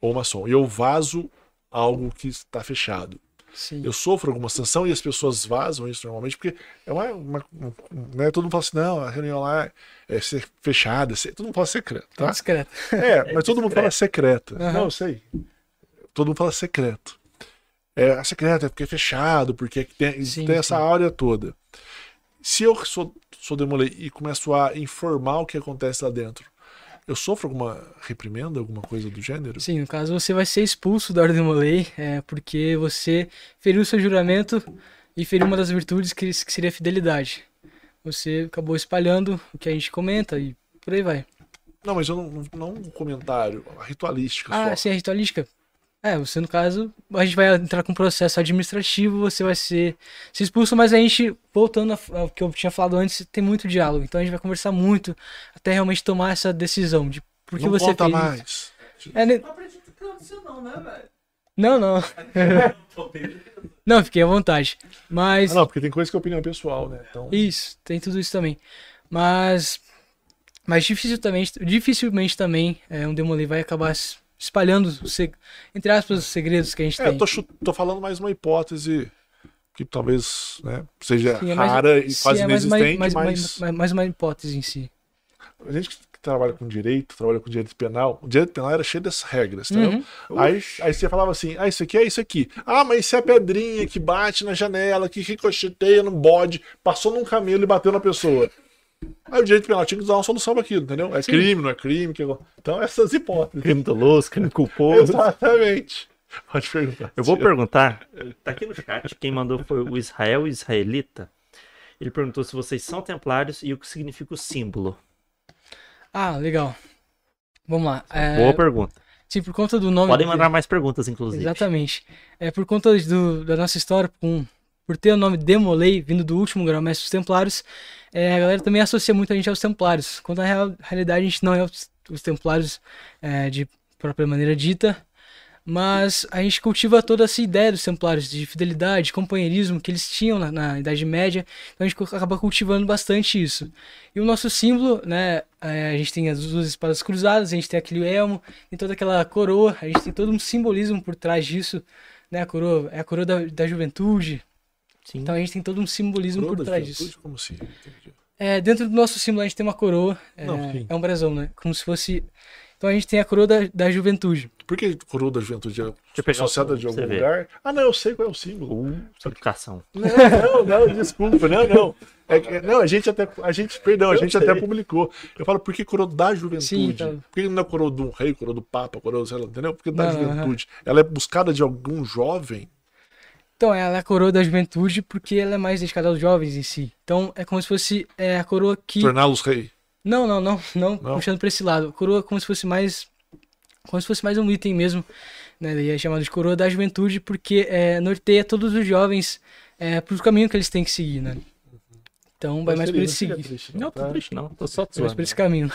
Ou maçom, e eu vazo algo que está fechado.
Sim.
Eu sofro alguma sanção e as pessoas vazam isso normalmente, porque é uma. uma- um- né, todo mundo fala assim, não, a reunião lá é ser fechada, é ser- todo mundo fala secreto,
Tá
tá?
discreto.
É, mas todo mundo fala secreta.
Aham.
Não, eu sei. Todo mundo fala secreto. É, a secreta é porque é fechado, porque tem,
Sim,
tem essa
sim.
áurea toda. Se eu sou, sou demolei e começo a informar o que acontece lá dentro, eu sofro alguma reprimenda, alguma coisa do gênero?
Sim, no caso você vai ser expulso da Ordem Molei, é, porque você feriu seu juramento e feriu uma das virtudes que, que seria a fidelidade. Você acabou espalhando o que a gente comenta e por aí vai.
Não, mas eu não, não, não um comentário, a ritualística
Ah,
só.
sim, a ritualística. É, você no caso, a gente vai entrar com um processo administrativo, você vai ser, ser expulso, mas a gente, voltando ao que eu tinha falado antes, tem muito diálogo. Então a gente vai conversar muito até realmente tomar essa decisão de por que
não
você
conta
fez.
mais.
É, ne-
Não acredito que aconteceu não, né, velho?
não, não. Não, fiquei à vontade. Mas
Ah, não, porque tem coisa que é opinião pessoal, né? Então,
Isso, tem tudo isso também. Mas, mas dificilmente, dificilmente também é, um Demolay vai acabar espalhando, entre aspas, os segredos que a gente
é,
tem.
eu tô, tô falando mais uma hipótese que talvez né, seja
Sim, é mais-
rara e quase
é
inexistente,
mais,
mas
mais uma hipótese em si.
a gente que trabalha com direito, trabalha com direito penal, o direito penal era cheio dessas regras, entendeu?
Uhum.
Aí, aí você falava assim, ah, isso aqui é isso aqui. Ah, mas isso é a pedrinha que bate na janela, que ricocheteia no bode, passou num camelo e bateu na pessoa. Aí o direito penal tinha que dar uma solução para aquilo, entendeu? É
Sim.
crime, não é crime. Que... Então, essas hipóteses.
Crime doloso, crime culposo.
Exatamente. Pode perguntar.
Eu vou perguntar, tá aqui no chat, quem mandou foi o Israel Israelita. Ele perguntou se vocês são templários e o que significa o símbolo.
Ah, legal. Vamos lá. É,
Boa pergunta.
sim, por conta do nome.
Podem mandar mais perguntas, inclusive.
Exatamente. É por conta do- da nossa história, com, por ter o nome Demolei, vindo do último grão-mestre dos Templários, é, a galera também associa muito a gente aos Templários, quando na real- realidade a gente não é os, os Templários é, de própria maneira dita, mas a gente cultiva toda essa ideia dos Templários, de fidelidade, de companheirismo que eles tinham na, na Idade Média, então a gente acaba cultivando bastante isso. E o nosso símbolo, né, é, a gente tem as duas espadas cruzadas, a gente tem aquele elmo, tem toda aquela coroa, a gente tem todo um simbolismo por trás disso, né, a coroa é a coroa da, da juventude,
Sim.
então a gente tem todo um simbolismo
Coroa
por trás disso.
Como assim? Entendi.
É, dentro do nosso símbolo a gente tem uma coroa, é,
Não,
é um brasão, né, como se fosse... Então a gente tem a coroa da, da juventude.
Por que coroa da juventude é associada de algum lugar? Ah, não, eu sei qual é o símbolo.
Uh, educação.
Não, não, não, desculpa, não, não. É não, a gente até, a gente, perdão, a
Eu
gente até publicou. Eu falo, por que coroa da juventude?
Sim, então.
Por que não é coroa de um rei, coroa do papa, coroa, sei lá, entendeu? Por que da
Não, não,
juventude? Ela é buscada de algum jovem?
Então, ela é a coroa da juventude porque ela é mais dedicada aos jovens em si. Então, é como se fosse é, a coroa que...
Torná-los rei?
Não, não, não, não,
Não?
puxando pra esse lado. Coroa é como se fosse mais. Como se fosse mais um item mesmo. Né? Daí é chamado de coroa da juventude, porque é, norteia todos os jovens é, pro caminho que eles têm que seguir, né? Então vai mais por
Não
esse
Não, tô
tá?
triste não, tô só
Vai mais por esse caminho.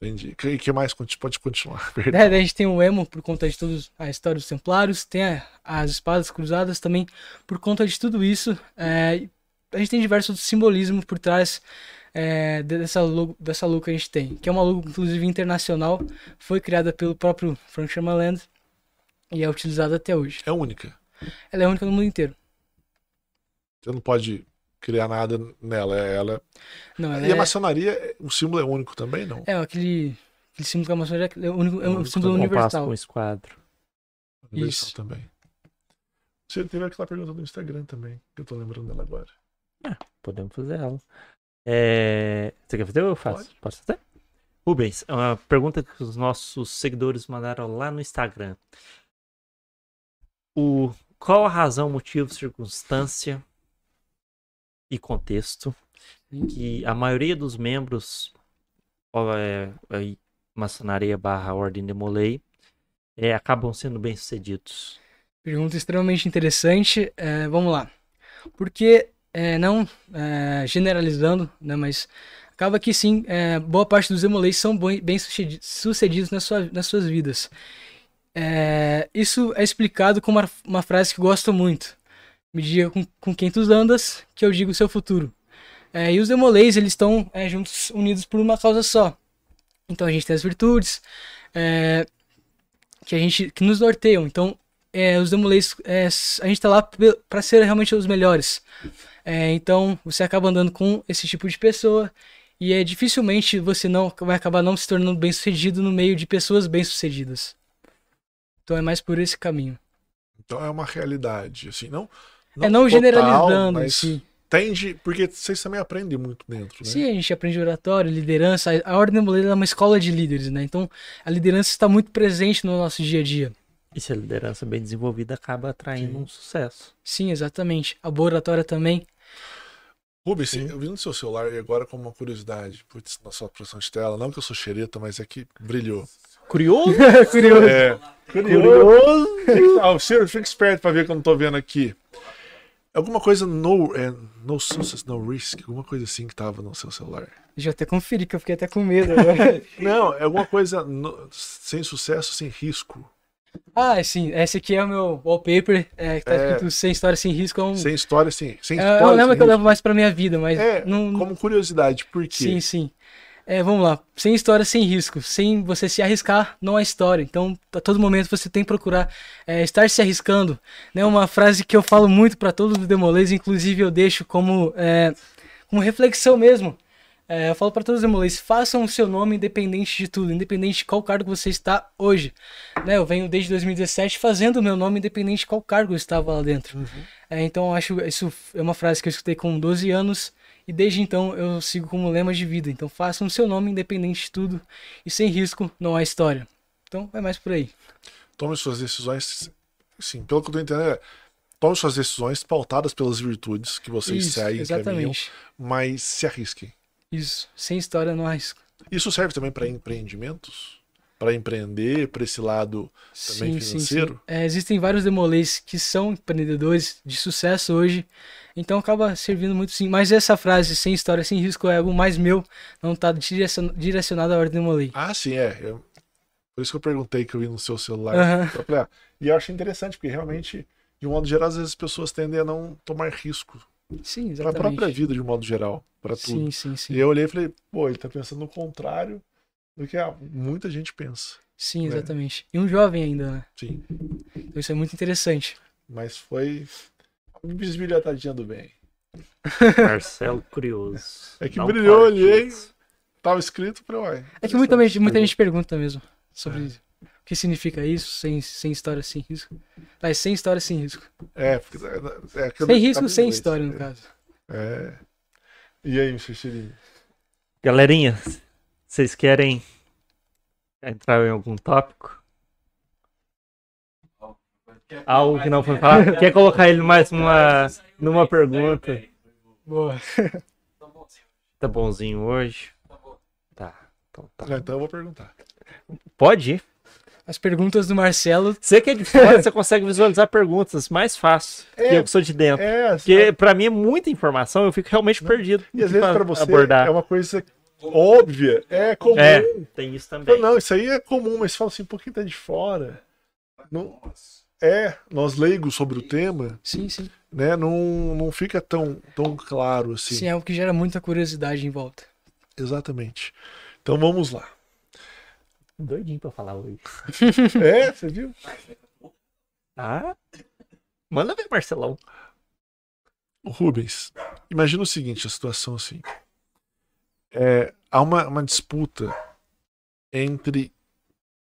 Entendi. O que, mais pode continuar? Perdão.
daí a gente tem o emo por conta de toda a história dos templários, tem a- as espadas cruzadas também por conta de tudo isso. é, a gente tem diversos simbolismos por trás é, dessa, logo, dessa logo que a gente tem, que é uma logo inclusive internacional, foi criada pelo próprio Frank Sherman e é utilizada até hoje.
É única.
Ela é única no mundo inteiro.
Você não pode criar nada nela. É ela.
Não, ela
E a
é,
maçonaria, o símbolo é único também, não?
é aquele, aquele símbolo que a maçonaria é, o único, é um
único
símbolo universal.
com esquadro.
Universal
Isso.
também. Você teve aquela pergunta do Instagram também, que eu tô lembrando dela agora.
Podemos fazer ela. É... Você quer fazer ou eu faço?
Pode.
Posso fazer? Rubens, é uma pergunta que os nossos seguidores mandaram lá no Instagram. O... Qual a razão, motivo, circunstância e contexto que a maioria dos membros é, aí, maçonaria barra ordem de Molay é, acabam sendo bem-sucedidos?
Pergunta extremamente interessante. É, vamos lá. Porque, é, não é, generalizando, né, mas acaba que sim, é, boa parte dos emolês são boi- bem-sucedidos nas, sua- nas suas vidas. É, isso é explicado com uma, uma frase que gosto muito. Me diga com, com quem tu andas, que eu digo o seu futuro. É, e os demolês, eles estão é, juntos, unidos por uma causa só. Então a gente tem as virtudes, é, que a gente que nos norteiam. Então é, os Demolês, é, a gente tá lá pra ser realmente os melhores. É, então você acaba andando com esse tipo de pessoa e é dificilmente você não vai acabar não se tornando bem sucedido no meio de pessoas bem sucedidas. Então é mais por esse caminho.
Então é uma realidade, assim, não.
É não
total,
generalizando,
mas
sim.
tende, porque vocês também aprendem muito dentro, né?
Sim, a gente aprende oratório, liderança. A Ordem Demolês é uma escola de líderes, né? Então a liderança está muito presente no nosso dia a dia.
E se a liderança bem desenvolvida acaba atraindo
Sim.
um sucesso.
Sim, exatamente. A boa oratória também.
Rubens, eu vi no seu celular e agora com uma curiosidade, putz, na sua produção de tela, não que eu sou xereta, mas é que brilhou.
Curioso?
Curioso.
É, curioso. Ah, o Ciro, fica esperto pra ver que eu não tô vendo aqui. Alguma coisa no, é, no success, no risk, alguma coisa assim que tava no seu celular.
Deixa eu até conferir, que eu fiquei até com medo agora.
Não, é alguma coisa no- sem sucesso, sem risco.
ah, sim. Esse aqui é o meu wallpaper. É, que tá
É.
escrito sem história, sem risco. É um...
Sem história, sem, sem
É,
história.
eu lembro que eu
risco.
levo mais pra minha vida, mas
É,
não.
como curiosidade, por quê?
Sim, sim. É, vamos lá. Sem história, sem risco. Sem você se arriscar, não há história. Então, a todo momento você tem que procurar é, estar se arriscando. Né? Uma frase que eu falo muito para todos os demolês, inclusive eu deixo como, é, como reflexão mesmo. É, eu falo para todos os demolês, façam o seu nome independente de tudo, independente de qual cargo você está hoje. Né? Eu venho desde 2017 fazendo o meu nome independente de qual cargo eu estava lá dentro. É, então, eu acho isso é uma frase que eu escutei com 12 anos e desde então eu sigo como lema de vida. Então façam o seu nome independente de tudo e sem risco não há história. Então é mais por aí.
Tome suas decisões, sim, pelo que eu tô entendendo, é, tome suas decisões pautadas pelas virtudes que vocês
Isso,
seguem, caminham,
exatamente.
mas se arrisquem.
Isso. Sem história não há risco.
Isso serve também para empreendimentos? Para empreender, para esse lado também financeiro?
É, existem vários demolês que são empreendedores de sucesso hoje. Então acaba servindo muito sim. Mas essa frase, sem história, sem risco, é algo mais meu. Não está direcionado à ordem demolei.
Ah, sim, é. Eu- por isso que eu perguntei que eu vi no seu celular. Ah, e eu achei interessante, porque realmente, de um modo geral, às vezes as pessoas tendem a não tomar risco
Sim,
para a
exatamente.
própria vida, de um modo geral, para tudo.
Sim, sim, sim.
E eu olhei e falei, pô, ele tá pensando no contrário do que ah, muita gente pensa.
Sim,
É.
exatamente. E um jovem ainda, né?
Sim.
Então isso é muito interessante.
Mas foi uma bisbilhotadinha do bem.
Marcelo Curioso.
É que
Não
brilhou, olhei.
isso.
Tava escrito, falei, uai.
É que muita, gente- muita
interessante.
gente pergunta mesmo sobre
É.
o que significa isso, sem, sem história, sem risco. Ah, é sem história, sem risco.
É, porque, é, eu-
Sem risco,
em
sem história, no caso.
É. E aí, Mr. Chirinho?
Galerinha, vocês querem entrar em algum tópico? Algo que não foi falado? Quer colocar ele mais numa, numa pergunta?
Boa.
Tá bonzinho hoje? Tá. Então tá.
Então eu vou perguntar.
Pode ir.
As perguntas do Marcelo.
Você que é de fora, você consegue visualizar perguntas mais fácil
É.
que eu que sou de dentro.
É, assim,
Porque pra mim é muita informação, eu fico realmente perdido.
e às vezes pra você
abordar.
é uma coisa óbvia, é comum.
É, tem isso também.
Não, isso aí é comum, mas fala assim, por que tá de fora? Não, é, nós leigos sobre o tema,
Sim, sim.
né, não, não fica tão, tão claro assim.
Sim, é algo que gera muita curiosidade em volta.
Exatamente. Então vamos lá.
Doidinho pra falar hoje.
É, você viu?
Ah? Manda ver, Marcelão.
Rubens, imagina o seguinte, a situação assim. É, há uma, uma disputa entre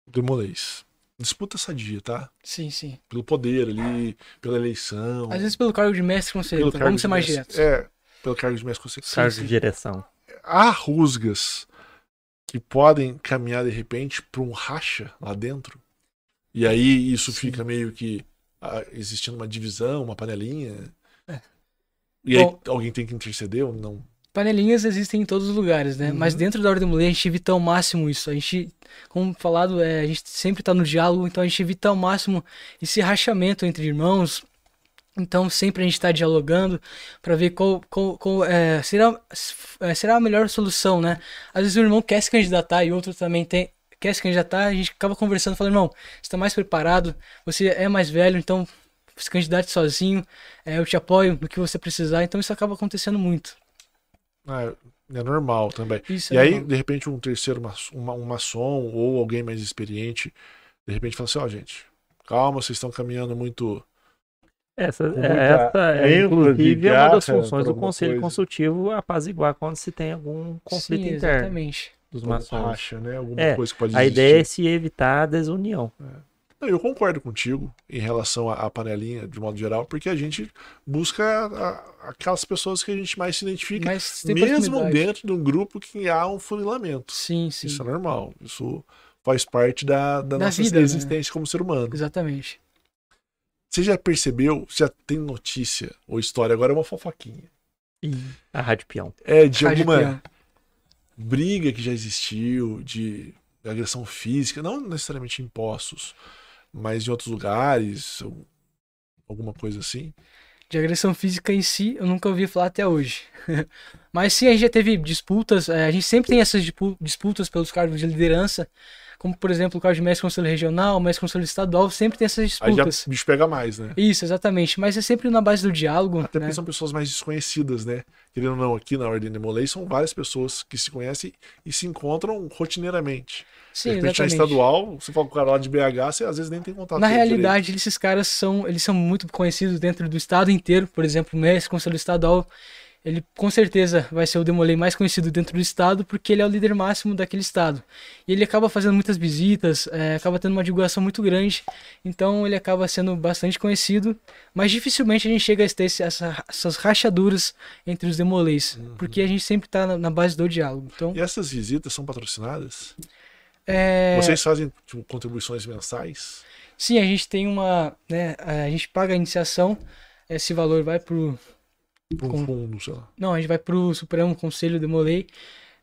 demolês. Disputa sadia, tá?
Sim, sim.
Pelo poder ali, pela eleição.
Às vezes pelo cargo de mestre conselheiro.
pelo
Então,
cargo
vamos ser
de
mais
mestre.
diretos.
É, pelo cargo de mestre conselheiro.
Cargo
Sim,
de
sim.
direção.
Há rusgas que podem caminhar de repente para um racha lá dentro. E aí isso
Sim.
fica meio que ah, existindo uma divisão, uma panelinha.
É.
E aí
Bom-
alguém tem que interceder ou não?
Panelinhas existem em todos os lugares, né?
Uhum.
Mas dentro da Ordem Mulher a gente evita ao máximo isso. A gente, como falado, é, a gente sempre tá no diálogo, então a gente evita ao máximo esse rachamento entre irmãos. Então sempre a gente está dialogando para ver qual, qual, qual, é, será, é, será a melhor solução, né? Às vezes o irmão quer se candidatar e outro também tem, quer se candidatar, a gente acaba conversando, falando, irmão, você está mais preparado, você é mais velho, então se candidate sozinho, é, eu te apoio no que você precisar. Então isso acaba acontecendo muito.
Ah, é normal também.
Isso
E
é
aí,
normal.
de repente, um terceiro, uma- um maçom ou alguém mais experiente, de repente fala assim, ó, gente, calma, vocês estão caminhando muito.
Essa,
muita
essa é, inclusive, é uma das funções do conselho
coisa.
consultivo apaziguar quando se tem algum conflito
Sim,
interno
exatamente.
dos maçons.
racha, né? Alguma
É,
coisa que pode
A
existir.
ideia é se evitar a desunião.
Não, eu concordo contigo em relação à, à panelinha, de modo geral, porque a gente busca a- aquelas pessoas que a gente mais se identifica,
tem
mesmo dentro de um grupo que há um funilamento.
Sim, sim.
Isso é normal. Isso faz parte da, da
Da
nossa
vida, né?
existência como ser humano.
Exatamente.
Você já percebeu, você já tem notícia ou história, agora é uma fofoquinha.
A Rádio Peão.
É de
Rádio
alguma
Peão.
briga que já existiu, de agressão física, não necessariamente em poços, mas em outros lugares, alguma coisa assim.
De agressão física em si, eu nunca ouvi falar até hoje. Mas sim, a gente já teve disputas, eh, a gente sempre tem essas dispu- disputas pelos cargos de liderança, como por exemplo o cargo de mestre conselho regional, mestre conselho estadual, sempre tem essas
Aí já
disputas.
o bicho pega mais, né?
Isso, exatamente. Mas é sempre na base do diálogo.
Até
né?
porque são pessoas mais desconhecidas, né? Querendo ou não, aqui na Ordem de Molay são várias pessoas que se conhecem e se encontram rotineiramente.
Sim,
de repente, na estadual, você fala com o cara lá de BH, você às vezes nem tem contato
Na
ele direito.
realidade, esses caras são, eles são muito conhecidos dentro do estado inteiro. Por exemplo, o mestre conselho estadual, ele com certeza vai ser o Demolei mais conhecido dentro do estado, porque ele é o líder máximo daquele estado. E ele acaba fazendo muitas visitas, é, acaba tendo uma divulgação muito grande, então ele acaba sendo bastante conhecido. Mas dificilmente a gente chega a ter esse- essa- essas rachaduras entre os Demoleis, porque a gente sempre está na, na base do diálogo. Então,
E essas visitas são patrocinadas?
é...
Vocês fazem tipo, contribuições mensais?
Sim, a gente tem uma, né, a gente paga a iniciação, esse valor vai pro,
Para um
Com-
fundo, sei lá.
não, a gente vai pro Supremo Conselho de Molay,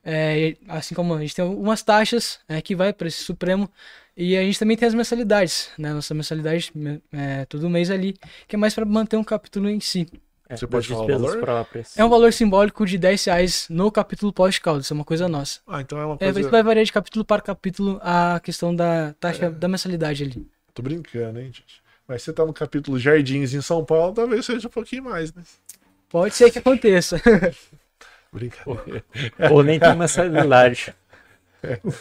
é, assim como a gente tem algumas taxas é, que vai para esse Supremo e a gente também tem as mensalidades, né, nossa mensalidade me- é, todo mês ali, que é mais para manter um capítulo em si.
É,
Você pode falar o valor?
próprias.
É um valor simbólico de 10 reais no capítulo pós-caldo, isso é uma coisa nossa.
Ah, então é uma
É,
coisa.
isso vai variar de capítulo para capítulo a questão da taxa da mensalidade ali.
Tô brincando, hein, gente? Mas você tá no capítulo Jardins em São Paulo, talvez seja um pouquinho mais, né?
Pode ser que aconteça.
Brincadeira.
Ou nem tem mensalidade.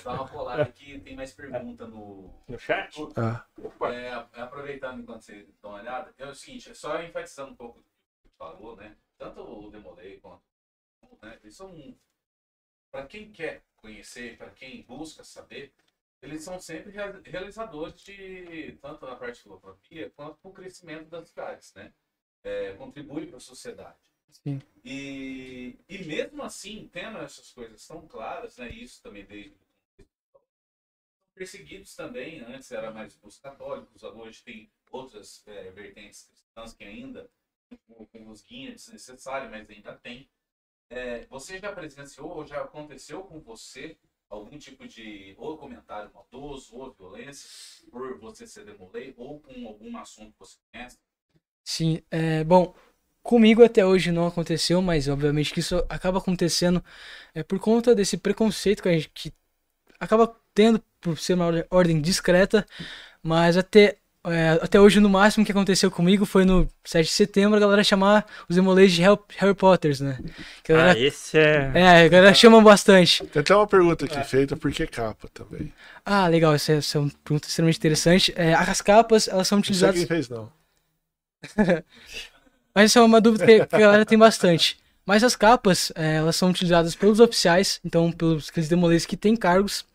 Dá uma colada aqui, tem mais pergunta no,
No chat?
Ah,
É, aproveitando enquanto vocês dão uma olhada, é o seguinte, é só enfatizando um pouco o que você falou, né? Tanto o Demolay quanto né? eles são, para quem quer conhecer, para quem busca saber, eles são sempre rea- realizadores de tanto na parte de filosofia quanto para o crescimento das cidades, né? É, contribui para a sociedade.
Sim.
E, e mesmo assim, tendo essas coisas tão claras, né? Isso também desde perseguidos também. Antes era mais os católicos, hoje tem outras eh, vertentes cristãs que ainda com, guias desnecessários, mas ainda tem. Eh, você já presenciou ou já aconteceu com você algum tipo de ou comentário maldoso ou violência por você ser demolei ou com algum assunto que você conhece?
Sim, é, bom, comigo até hoje não aconteceu, mas obviamente que isso acaba acontecendo é, por conta desse preconceito que a gente que acaba tendo por ser uma ordem- discreta, mas até, é, até hoje no máximo que aconteceu comigo foi no 7 de setembro a galera chamar os Demolês de Harry, Harry Potters, né? Que a
Ah,
galera,
esse é.
é, a galera chama bastante.
tem até uma pergunta aqui feita, por que capa também?
Ah, legal, essa, é- essa é uma pergunta extremamente interessante. É, as capas, elas são
Não sei
utilizadas...
quem fez, não.
Mas isso é uma dúvida que a galera tem bastante. Mas as capas, eh, elas são utilizadas pelos oficiais, então pelos aqueles demolês que têm cargos.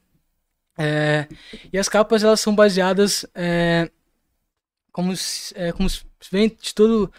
Eh, e as capas, elas são baseadas eh, como, se, eh, como se vem de todo...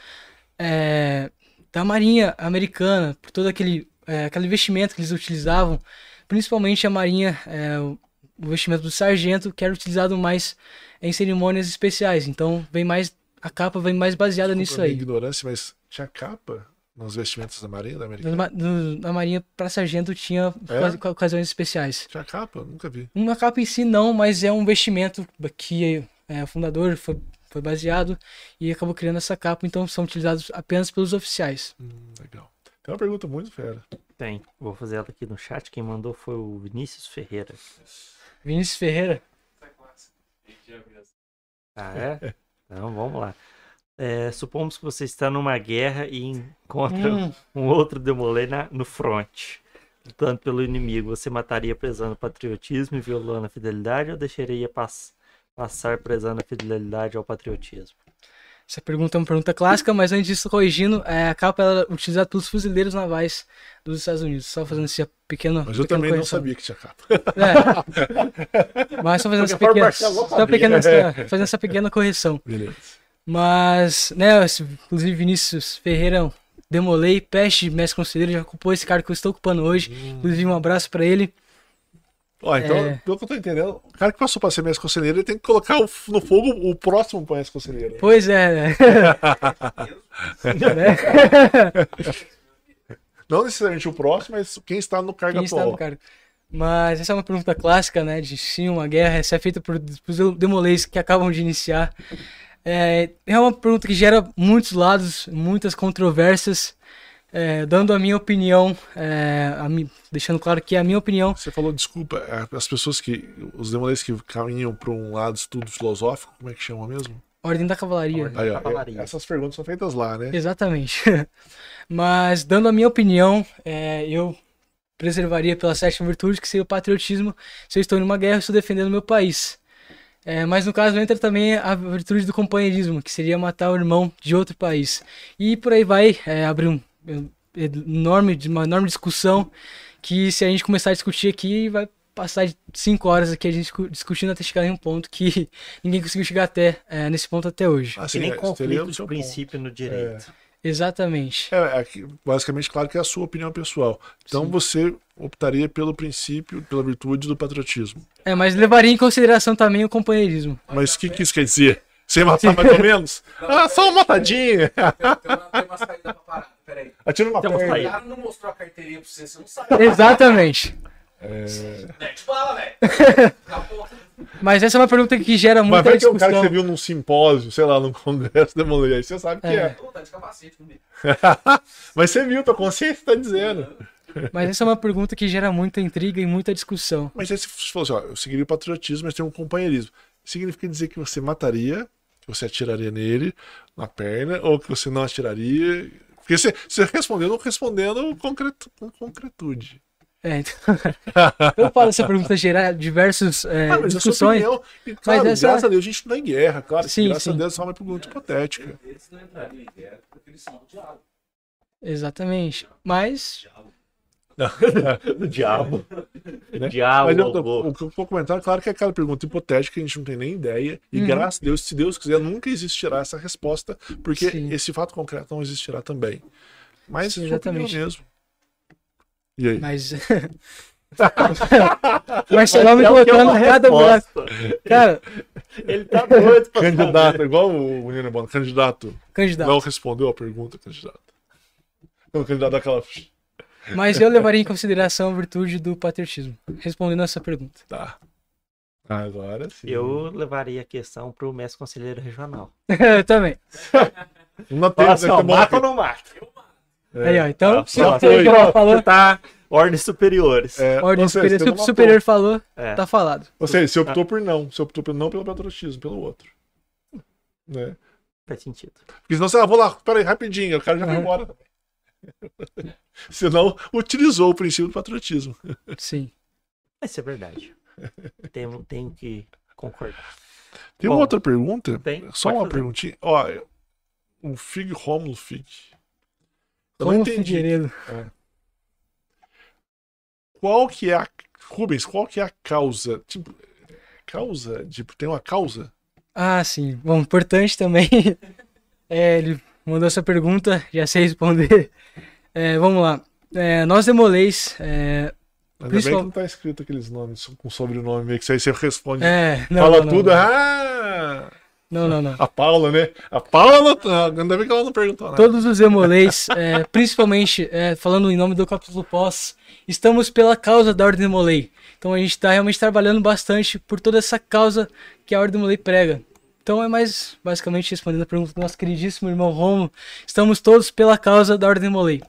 eh, da marinha americana, por todo aquele, eh, aquele vestimento que eles utilizavam. Principalmente a marinha, o, o vestimento do sargento, que era utilizado mais em cerimônias especiais. Então vem mais... A capa vem mais baseada nisso
Desculpa a
aí.
ignorância, mas tinha capa nos vestimentos da Marinha da América?
No no- na Marinha para sargento tinha
É?
ocasi- ocasiões especiais.
Tinha capa? Nunca vi.
Uma capa em si não, mas é um vestimento que é, o fundador foi, foi baseado e acabou criando essa capa, então são utilizados apenas pelos oficiais.
Hum, legal. Tem uma pergunta muito fera.
Tem. Vou fazer ela aqui no chat. Quem mandou foi o Vinícius Ferreira.
Vinícius Ferreira.
Ah, é? Então vamos lá. É, supomos que você está numa guerra e encontra
Hum,
um outro demolê na, no front. Lutando pelo inimigo, você mataria prezando o patriotismo e violando a fidelidade ou deixaria pass Passar prezando a fidelidade ao patriotismo.
Essa pergunta é uma pergunta clássica, mas antes disso, corrigindo, é, a capa ela utilizada pelos fuzileiros navais dos Estados Unidos. Só fazendo esse pequeno.
Mas eu também não sabia que tinha capa.
É. Mas só fazendo essa pequena, só pequena- fazendo essa pequena correção.
Beleza.
Mas, né, inclusive Vinícius Ferreira, Demolei, Peste, mestre conselheiro, já ocupou esse cargo que eu estou ocupando hoje. Inclusive, um abraço pra ele.
Ó, então,
É.
pelo que eu tô entendendo, o cara que passou pra ser mestre conselheiro, ele tem que colocar o- no fogo o próximo mestre conselheiro.
Pois é, né? Né?
Não necessariamente o próximo, mas quem está no cargo
Quem está
atual.
no cargo. Mas essa é uma pergunta clássica, né? De sim, uma guerra. Essa é feita por, por demoleis que acabam de iniciar. É, é uma pergunta que gera muitos lados, muitas controvérsias. É, dando a minha opinião, é, a mi- deixando claro que a minha opinião
Você falou, desculpa, é, as pessoas que. Os demoleiros que caminham para um lado estudo filosófico, como é que chama mesmo?
Ordem da Cavalaria.
Ordem.
Aí, ó,
Cavalaria.
essas perguntas são feitas lá, né?
Exatamente. Mas, dando a minha opinião, é, eu preservaria pela sétima virtude, que seria o patriotismo. Se eu estou em uma guerra, eu estou defendendo meu país. É, mas no caso entra também a virtude do companheirismo, que seria matar o irmão de outro país. E por aí vai, é, abrir um, um enorme, uma enorme discussão, que se a gente começar a discutir aqui, vai passar de cinco horas aqui a gente discu- discutindo até chegar em um ponto que ninguém conseguiu chegar até é, nesse ponto até hoje.
Ah,
Que
sim,
nem
é,
conflito
o
de
seu
princípio no direito.
Exatamente.
ponto. É, aqui, basicamente, claro que é a sua opinião pessoal. Então
Sim.
você optaria pelo princípio, pela virtude do patriotismo.
É, mas levaria em consideração também o companheirismo.
Mas o que, que isso quer dizer? Você matar mais ou menos? Ah, só uma matadinha!
Tem, tem, uma, tem uma saída pra parar. Peraí.
Atira uma
Tem uma
perna.
O cara não mostrou a carteirinha pra você, você não sabe.
Exatamente.
Mete bala, velho.
Mas essa é uma pergunta que gera
Mas
muita
vai que é um cara que
discussão.
você viu num simpósio, sei lá, num congresso da mulher, aí você sabe que é.
É.
Pô, tá de capacete comigo.
Mas você viu, tua consciência tá dizendo.
Mas essa é uma pergunta que gera muita intriga e muita discussão.
Mas aí você falou assim, ó, eu seguiria o patriotismo, mas tem um companheirismo. Significa dizer que você mataria, que você atiraria nele, na perna, ou que você não atiraria. Porque você, você respondeu não respondendo concretu, com concretude.
É, então... eu falo essa pergunta gerar diversas é,
Ah, mas sua
discussões.
opinião. E, claro,
essa-
graças a Deus a gente não é em guerra, claro.
Sim,
graças
sim.
a Deus é só uma pergunta hipotética.
Eles não entrariam em guerra porque eles são do.
Exatamente. Mas
Do diabo.
Né?
Diabo.
Mas eu, o que eu vou comentar, claro que é aquela pergunta hipotética que a gente não tem nem ideia. E
Uhum.
graças a Deus, se Deus quiser, nunca existirá essa resposta, porque
Sim.
esse fato concreto não existirá também. Mas opinião
exatamente.
mesmo. E aí?
Mas. Vai me
é o é
colocando
uma
cada
resposta.
Cara,
Ele tá doido pra
Candidato, igual o menino bom, candidato.
candidato.
Não respondeu a pergunta, candidato. Não, candidato daquela.
Mas eu levaria em consideração a virtude do patriotismo. Respondendo essa pergunta.
Tá. Agora sim.
Eu levaria a questão pro mestre conselheiro regional.
Eu também.
Não tem,
assim, ó, mata ou não mata?
Aí, ó. Então,
Ah,
se
pronto.
o Federal falou,
Tá. Ordens superiores.
É,
ordem
seja,
superior, se o superior falou,
É.
tá falado.
Ou seja, você optou por não. Você optou por não pelo patriotismo, pelo outro. Né?
Faz sentido.
Porque senão você, ah, vou lá, peraí, rapidinho, o cara já foi
Uhum.
embora. Senão, utilizou o princípio do patriotismo.
Sim.
Isso é verdade. Tenho, tenho que concordar.
Tem
Bom,
uma outra pergunta?
tem,
Só
pode
uma
fazer.
perguntinha. Ó, o Fig Romulo Fig. Eu não entendi.
Figueiredo.
Qual que é a. Rubens, qual que é a causa? Tipo, causa? Tipo, tem uma causa?
Ah, sim. Bom, importante também. É, ele mandou essa pergunta, já sei responder. É, vamos lá. É, nós demoleis. É,
Ainda
Principal-
bem que não tá escrito aqueles nomes com sobrenome meio que isso aí você responde.
é, não,
Fala
não,
tudo.
Não,
Ah!
não, não. não.
A Paula, né? A Paula, não tá- ainda bem que ela não perguntou nada.
Todos os demoleis, é, principalmente é, falando em nome do capítulo pós, estamos pela causa da Ordem Demolei. Então a gente está realmente trabalhando bastante por toda essa causa que a Ordem Demolei prega. Então é mais basicamente respondendo a pergunta do nosso queridíssimo irmão Romo. Estamos todos pela causa da Ordem Demolei.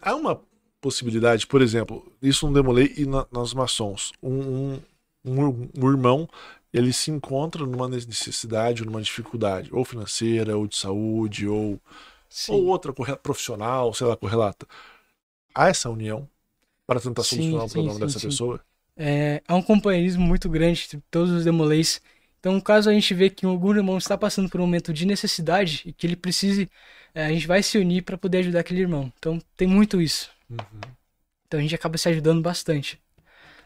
Há uma possibilidade, por exemplo, isso no Demolei e na- nas maçons. Um, um, um, um irmão ele se encontra numa necessidade, numa dificuldade, ou financeira, ou de saúde, ou, ou outra profissional, sei lá, correlata. Há essa união para tentar
Sim,
solucionar o problema
sim,
dessa
sim.
pessoa?
É, há um companheirismo muito grande entre todos os demolês. Então, caso a gente vê que algum irmão está passando por um momento de necessidade e que ele precise, é, a gente vai se unir para poder ajudar aquele irmão. Então, tem muito isso.
Uhum.
Então, a gente acaba se ajudando bastante.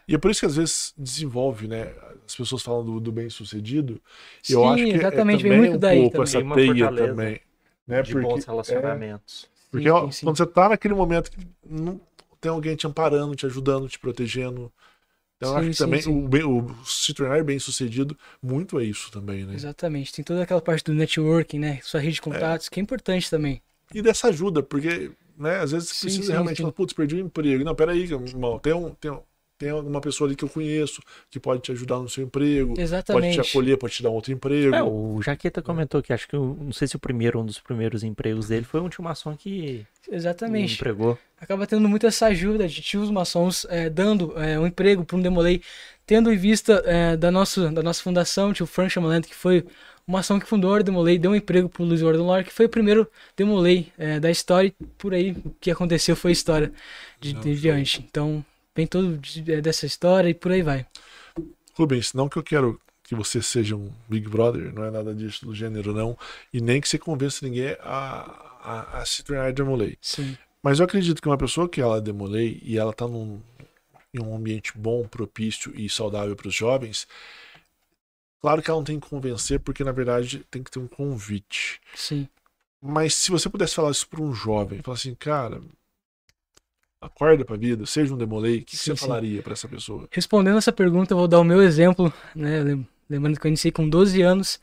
E é por isso que às vezes desenvolve, né? As pessoas falam do, do bem-sucedido.
Sim,
Eu acho que
exatamente,
é
vem muito
um
daí
pouco
também.
essa teia também. Né?
de
Porque,
bons
é,
relacionamentos.
porque
Sim,
ó,
sim, sim.
quando você tá naquele momento que não tem alguém te amparando, te ajudando, te protegendo. Então eu acho
Sim,
que
sim,
também
sim.
O, bem- o se tornar bem sucedido muito é isso também, né?
Exatamente. Tem toda aquela parte do networking, né? Sua rede de contatos, que é importante também.
E dessa ajuda, porque, né, às vezes
Sim,
precisa
sim,
realmente
sim.
falar, putz, perdi o emprego. Não, peraí, irmão, tem, um, tem, um- tem alguma pessoa ali que eu conheço que pode te ajudar no seu emprego, pode te
Exatamente.
acolher, pode te dar outro emprego.
É, o Jaqueta comentou que acho que, não sei se o primeiro, um dos primeiros empregos dele foi um tio maçom que
Exatamente.
empregou.
acaba tendo muito essa ajuda de tios maçons é, dando é, um emprego para um demolei, tendo em vista é, da, nossa, da nossa fundação, tio Frank Chamalento, que foi o maçom que fundou o Demolei, deu um emprego para o Luiz Gordon Lore, que foi o primeiro Demolei é, da história, e por aí o que aconteceu foi história de, de diante. Então, vem todo é, dessa história e por aí vai.
Rubens, não que eu quero que você seja um Big Brother, não é nada disso do gênero, não, e nem que você convença ninguém a, a, a se tornar demolei.
Sim,
Mas eu acredito que uma pessoa que ela é demolei e ela tá num, em um ambiente bom, propício e saudável para os jovens, claro que ela não tem que convencer, porque na verdade tem que ter um convite.
sim.
Mas se você pudesse falar isso para um jovem, falar assim, cara, acorda pra vida, seja um demolei, o que, que
Sim,
você
sim.
falaria para essa pessoa?
Respondendo essa pergunta, eu vou dar o meu exemplo, né? lem- Lembrando que eu iniciei com 12 anos.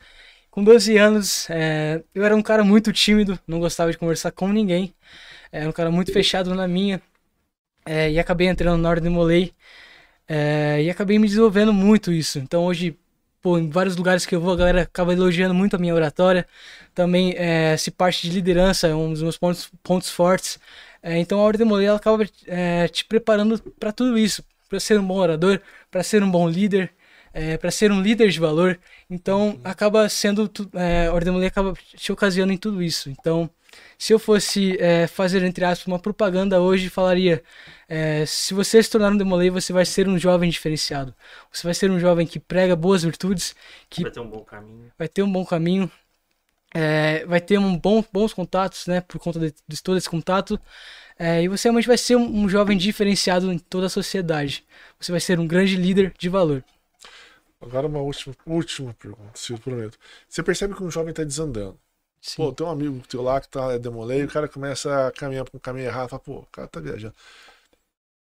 Com 12 anos, é, eu era um cara muito tímido, não gostava de conversar com ninguém. Era um cara muito fechado na minha. é, e acabei entrando na Ordem Molei. é, e acabei me desenvolvendo muito isso. Então hoje, pô, em vários lugares que eu vou, a galera acaba elogiando muito a minha oratória. Também, é, se parte de liderança é um dos meus pontos, pontos fortes. É, então a Ordem Molei ela acaba é, te preparando para tudo isso, para ser um bom orador, para ser um bom líder, para ser um líder de valor. Então acaba sendo tu- é, a Ordem acaba te ocasionando em tudo isso. Então se eu fosse é, fazer entre aspas uma propaganda hoje, falaria: é, se você se tornar um demolei, você vai ser um jovem diferenciado. Você vai ser um jovem que prega boas virtudes, que
Vai ter um bom caminho.
vai ter um bom caminho, é, vai ter um bom, bons contatos, né? Por conta de, de todo esse contato. é, e você realmente vai ser um, um jovem diferenciado em toda a sociedade. Você vai ser um grande líder de valor.
Agora uma última, última pergunta, se eu prometo. Você percebe que um jovem tá desandando.
Sim.
Pô, tem um amigo teu lá que tá demolei, o cara começa a caminhar pra um caminho errado, fala, pô, o cara tá viajando.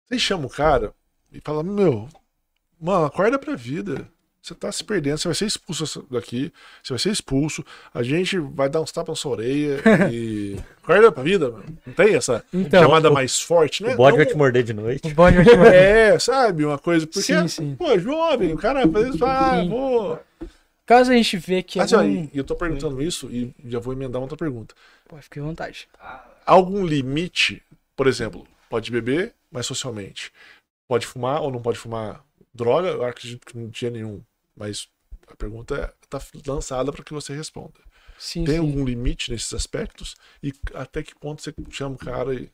Você chama o cara e fala, meu, mano, acorda pra vida. Você tá se perdendo, você vai ser expulso daqui, você vai ser expulso, a gente vai dar uns tapas na sua orelha e. Acorda pra vida, mano. Não tem essa
Então,
chamada mais forte, né?
O bode vai te morder de noite.
o bode vai te mandar.
É, sabe, uma coisa. Porque,
Sim, sim.
pô, jovem, o cara vai fazer isso, ah, vou.
Caso a gente vê que
Mas, ó,
algum...
e eu tô perguntando isso e já vou emendar outra pergunta.
Pô, fique à vontade.
Algum limite? Por exemplo, pode beber, mas socialmente. Pode fumar ou não pode fumar droga? Eu acredito que não tinha nenhum. Mas a pergunta está lançada para que você responda.
Sim,
Tem
sim.
algum limite nesses aspectos? E até que ponto você chama o cara e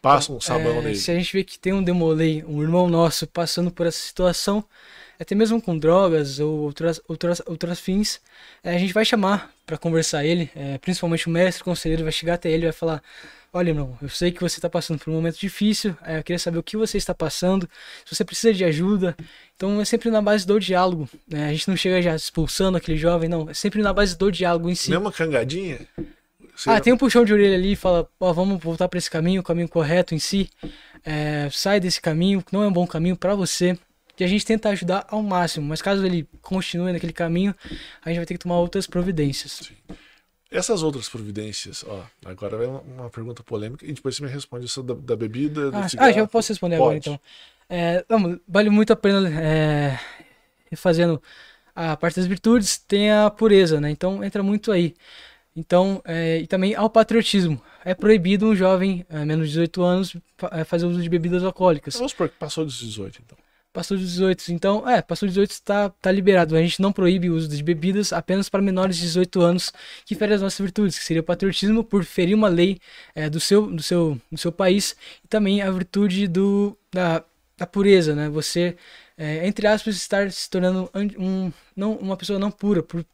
passa um sabão
É,
nele?
Se a gente vê que tem um demolei, um irmão nosso passando por essa situação, até mesmo com drogas ou outras, outras, outras fins, é, a gente vai chamar para conversar ele, é, principalmente o mestre, o conselheiro, vai chegar até ele e vai falar: Olha, irmão, eu sei que você está passando por um momento difícil, é, eu queria saber o que você está passando, se você precisa de ajuda. Então é sempre na base do diálogo, né? a gente não chega já expulsando aquele jovem, não, é sempre na base do diálogo em si.
Mesmo uma cangadinha? Você-
Ah, tem um puxão de orelha ali e fala, ó, vamos voltar para esse caminho, o caminho correto em si. É, sai desse caminho, que não é um bom caminho para você. E a gente tenta ajudar ao máximo, mas caso ele continue naquele caminho, a gente vai ter que tomar outras providências.
Essas outras providências, ó, agora vai uma, pergunta polêmica e depois você me responde isso da, da bebida, do
Ah,
cigarro.
ah, já posso responder agora
Pode.
então. É, não, vale muito a pena é, fazendo a parte das virtudes, tem a pureza, né? Então entra muito aí. Então, é, e também ao patriotismo. É proibido um jovem, é, menos de 18 anos, fa- é, fazer uso de bebidas alcoólicas.
Vamos supor que passou dos 18, então.
Passou dos 18, então, é, passou dos 18 está tá liberado. A gente não proíbe o uso de bebidas apenas para menores de 18 anos que ferem as nossas virtudes, que seria o patriotismo por ferir uma lei é, do, seu, do, seu, do seu país e também a virtude do, da, da pureza, né? Você é, entre aspas, estar se tornando an- um, não, uma pessoa não pura, por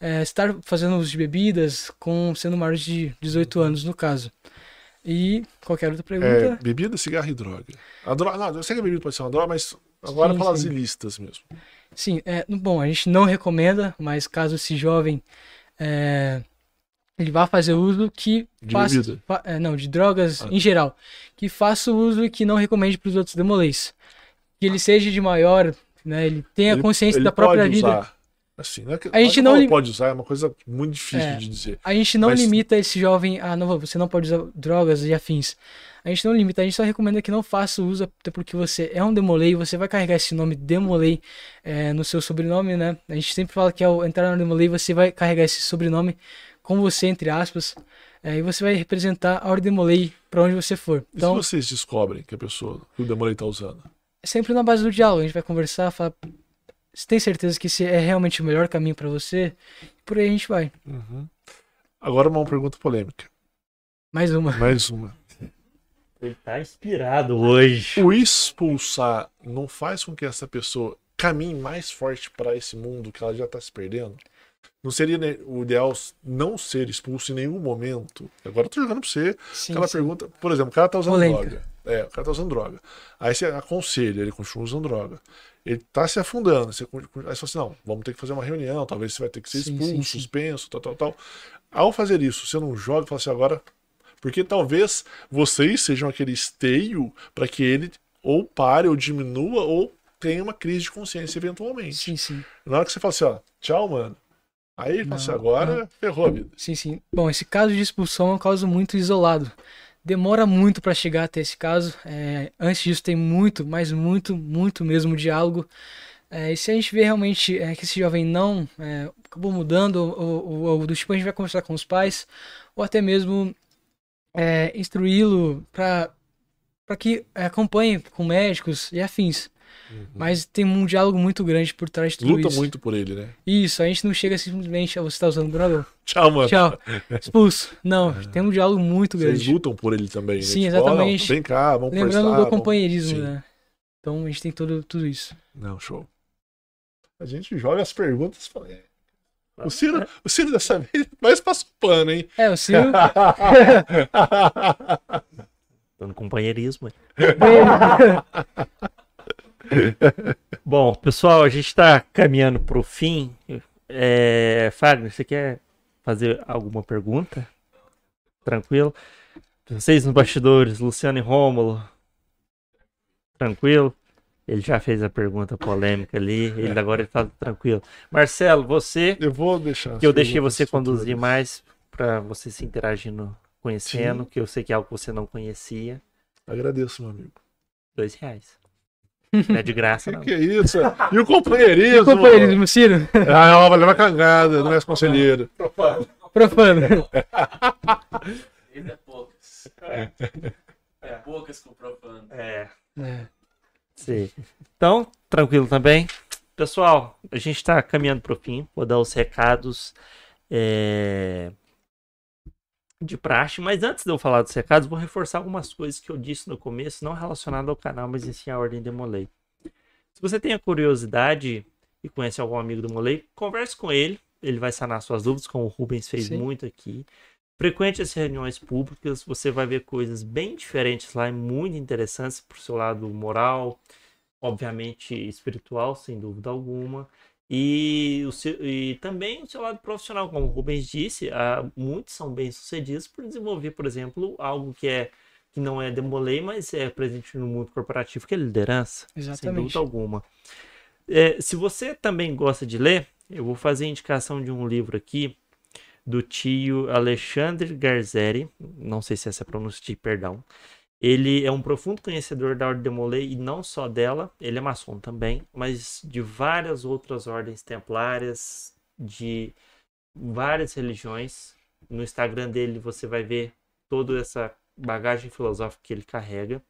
é, estar fazendo uso de bebidas com sendo maior de 18 anos, no caso. E qualquer outra
É,
pergunta.
bebida, cigarro e droga. A droga, não, eu sei que a bebida pode ser uma droga, mas agora
Sim,
fala as
sim.
ilícitas mesmo.
Sim, é, bom, a gente não recomenda, mas caso esse jovem é, ele vá fazer uso que
De
faça, fa- é, não, de drogas
Ah.
em geral, que faça uso e que não recomende para os outros demolês. Que ele seja de maior, né, ele tenha
Ele-
consciência
ele
da própria vida.
Usar. Assim, não é que,
A gente não
fala
lim-
pode usar, é uma coisa muito difícil
É.
de dizer.
A gente não
Mas-
limita esse jovem a não, você não pode usar drogas e afins. A gente não limita, a gente só recomenda que não faça uso, até porque você é um demolei, você vai carregar esse nome demolei é, no seu sobrenome, né? A gente sempre fala que ao entrar no demolei, você vai carregar esse sobrenome com você, entre aspas, é, e você vai representar a Ordem Demolei para onde você for.
E
Então,
se vocês descobrem que a pessoa que o Demolei tá usando?
é sempre na base do diálogo, a gente vai conversar, falar, você tem certeza que esse é realmente o melhor caminho para você? Por aí a gente vai.
Uhum. Agora uma pergunta polêmica.
Mais uma.
Mais uma.
Ele tá inspirado hoje.
O expulsar não faz com que essa pessoa caminhe mais forte para esse mundo que ela já tá se perdendo? Não seria o ideal não ser expulso em nenhum momento? Agora eu tô jogando pra você
Sim,
aquela
sim.
pergunta. Por exemplo, o cara tá usando
Polêmica.
droga. É, o cara tá usando droga. Aí você aconselha, ele continua usando droga. Ele tá se afundando. Você, aí você fala assim: não, vamos ter que fazer uma reunião, talvez você vai ter que ser
Sim,
expulso,
sim, sim.
suspenso, tal, tal, tal. Ao fazer isso, você não joga e fala assim, agora. Porque talvez vocês sejam aquele esteio para que ele ou pare, ou diminua, ou tenha uma crise de consciência eventualmente.
Sim, sim.
Na hora que você fala assim, ó, tchau, mano. Aí fala assim,
Não,
agora ferrou a vida.
Sim, sim. Bom, esse caso de expulsão é um caso muito isolado. Demora muito para chegar até esse caso. É, antes disso tem muito, mas muito, muito mesmo diálogo. É, e se a gente vê realmente é, que esse jovem não é, acabou mudando, ou, ou- ou do tipo, a gente vai conversar com os pais, ou até mesmo é, instruí-lo para que é, acompanhe com médicos e afins. Mas tem um diálogo muito grande por trás de tudo
Luta
isso.
muito por ele, né?
Isso, a gente não chega simplesmente, "Ah, você tá usando droga?
Tchau, mano.
Tchau. Expulso. Não, tem um diálogo muito
Vocês
grande.
lutam por ele também, né?
Sim,
Tipo, ó, não,
exatamente.
vem cá, vamos
Lembrando
conversar,
do
vamos-
companheirismo,
Sim.
né? Então a gente tem tudo, tudo isso.
Não, show. A gente joga as perguntas e fala, é. O Ciro, o Ciro dessa vez mais passa o pano, hein?
É, o Ciro.
Dando companheirismo. Bom, pessoal, a gente está caminhando para o fim. É, Fagner, você quer fazer alguma pergunta? Tranquilo? Vocês nos bastidores, Luciano e Rômulo. Tranquilo? Ele já fez a pergunta polêmica ali, ele agora está tranquilo. Marcelo, você,
Eu vou deixar.
que eu deixei você conduzir
futuras.
mais para você se interagindo, conhecendo,
Sim.
que eu sei que é algo que você não conhecia.
Agradeço, meu amigo.
Dois reais. Não é de graça,
Que
não.
que é isso? E o companheirismo?
Companheirismo, Ciro.
Ah, não, vai levar cangada, não é esse conselheiro.
Profano.
Ele é poucas. É poucas com o profano.
É.
É.
Sim. Então, tranquilo também. Pessoal, a gente está caminhando para o fim. Vou dar os recados é, de praxe. Mas antes de eu falar dos recados, vou reforçar algumas coisas que eu disse no começo, não relacionado ao canal, mas em si a Ordem Demolei. Se você tem a curiosidade e conhece algum amigo do Molei, converse com ele. Ele vai sanar suas dúvidas, como o Rubens fez
Sim.
muito aqui. Frequente as reuniões públicas, você vai ver coisas bem diferentes lá e muito interessantes pro seu lado moral, obviamente espiritual, sem dúvida alguma. E, o seu- e também o seu lado profissional, como o Rubens disse, ah, muitos são bem-sucedidos por desenvolver, por exemplo, algo que é que não é demolei, mas é presente no mundo corporativo, que é liderança, sem
Exatamente.
dúvida alguma. É, se você também gosta de ler, eu vou fazer a indicação de um livro aqui do tio Alexandre Garzeri, não sei se essa é a pronúncia de perdão. Ele é um profundo conhecedor da Ordem de Molay e não só dela, ele é maçom também, mas de várias outras ordens templárias, de várias religiões. No Instagram dele você vai ver toda essa bagagem filosófica que ele carrega.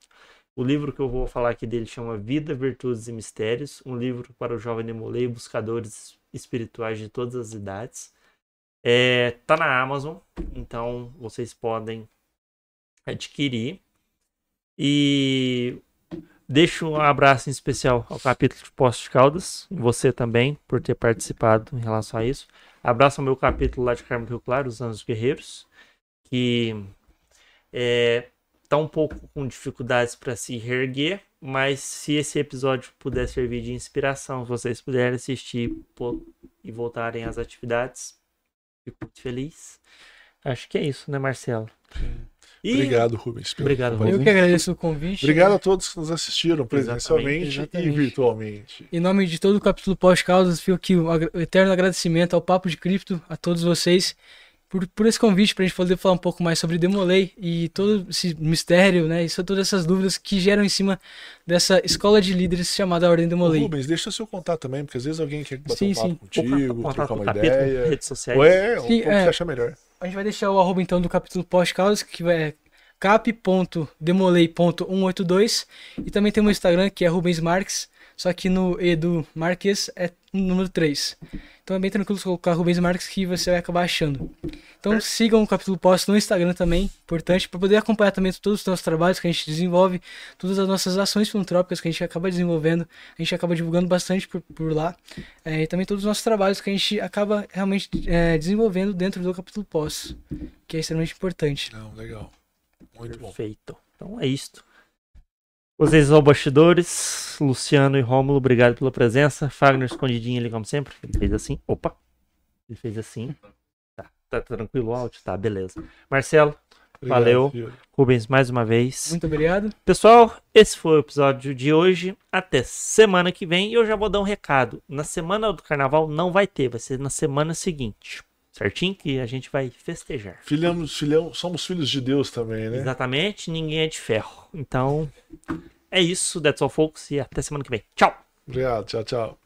O livro que eu vou falar aqui dele chama Vida, Virtudes e Mistérios, um livro para o jovem Demolay e buscadores espirituais de todas as idades. É, tá na Amazon, então vocês podem adquirir. E Deixo um abraço em especial ao capítulo de Poços de Caldas, você também, por ter participado em relação a isso. Abraço ao meu capítulo lá de Carmo do Rio Claro, os Anos Guerreiros, que é, tá um pouco com dificuldades para se reerguer, mas se esse episódio puder servir de inspiração, vocês puderem assistir e voltarem às atividades, fico muito feliz. Acho que é isso, né, Marcelo? E-
Obrigado, Rubens. pelo
Obrigado,
convite.
Eu que agradeço o convite.
Obrigado a todos que nos assistiram presencialmente
Exatamente.
e virtualmente.
Em nome de todo o capítulo pós-causas, fico aqui o eterno agradecimento ao Papo de Cripto, a todos vocês, por, por esse convite para a gente poder falar um pouco mais sobre Demolay e todo esse mistério, né? E todas essas dúvidas que geram em cima dessa escola de líderes chamada Ordem
Ô,
Demolay.
Rubens, deixa seu contato também, porque às vezes alguém quer bater
Sim,
um papo
sim.
contigo,
Contato
trocar
o
uma
capítulo,
ideia.
redes sociais.
Ou é,
Sim,
o que
é.
você acha melhor.
A gente vai deixar o arroba então do capítulo pós-causas, que é cap.demolay.182 e também tem o meu Instagram que é Rubens Marques, só que no E do Marques é o número 3. Então é bem tranquilo colocar Rubens Marques que você vai acabar achando. Então sigam o capítulo pós no Instagram também, importante para poder acompanhar também todos os nossos trabalhos que a gente desenvolve, todas as nossas ações filantrópicas que a gente acaba desenvolvendo, a gente acaba divulgando bastante por, por lá, é, e também todos os nossos trabalhos que a gente acaba realmente é, desenvolvendo dentro do capítulo pós, que é extremamente importante.
Não, legal. Muito bom.
Perfeito. Então é isto. Vocês são bastidores, Luciano e Rômulo, obrigado pela presença. Fagner escondidinho ali como sempre. Ele fez assim. Opa! Ele fez assim. Tá, tá tranquilo o áudio? Tá, beleza. Marcelo,
Obrigado,
Valeu.
filho.
Rubens, mais uma vez.
Muito obrigado.
Pessoal, esse foi o episódio de hoje. Até semana que vem. E eu já vou dar um recado. Na semana do carnaval não vai ter, vai ser na semana seguinte. Certinho? Que a gente vai festejar.
Filhamos, filhão, somos filhos de Deus também, né?
Exatamente, ninguém é de ferro. Então, é isso. That's all, folks. E até semana que vem. Tchau!
Obrigado, tchau, tchau.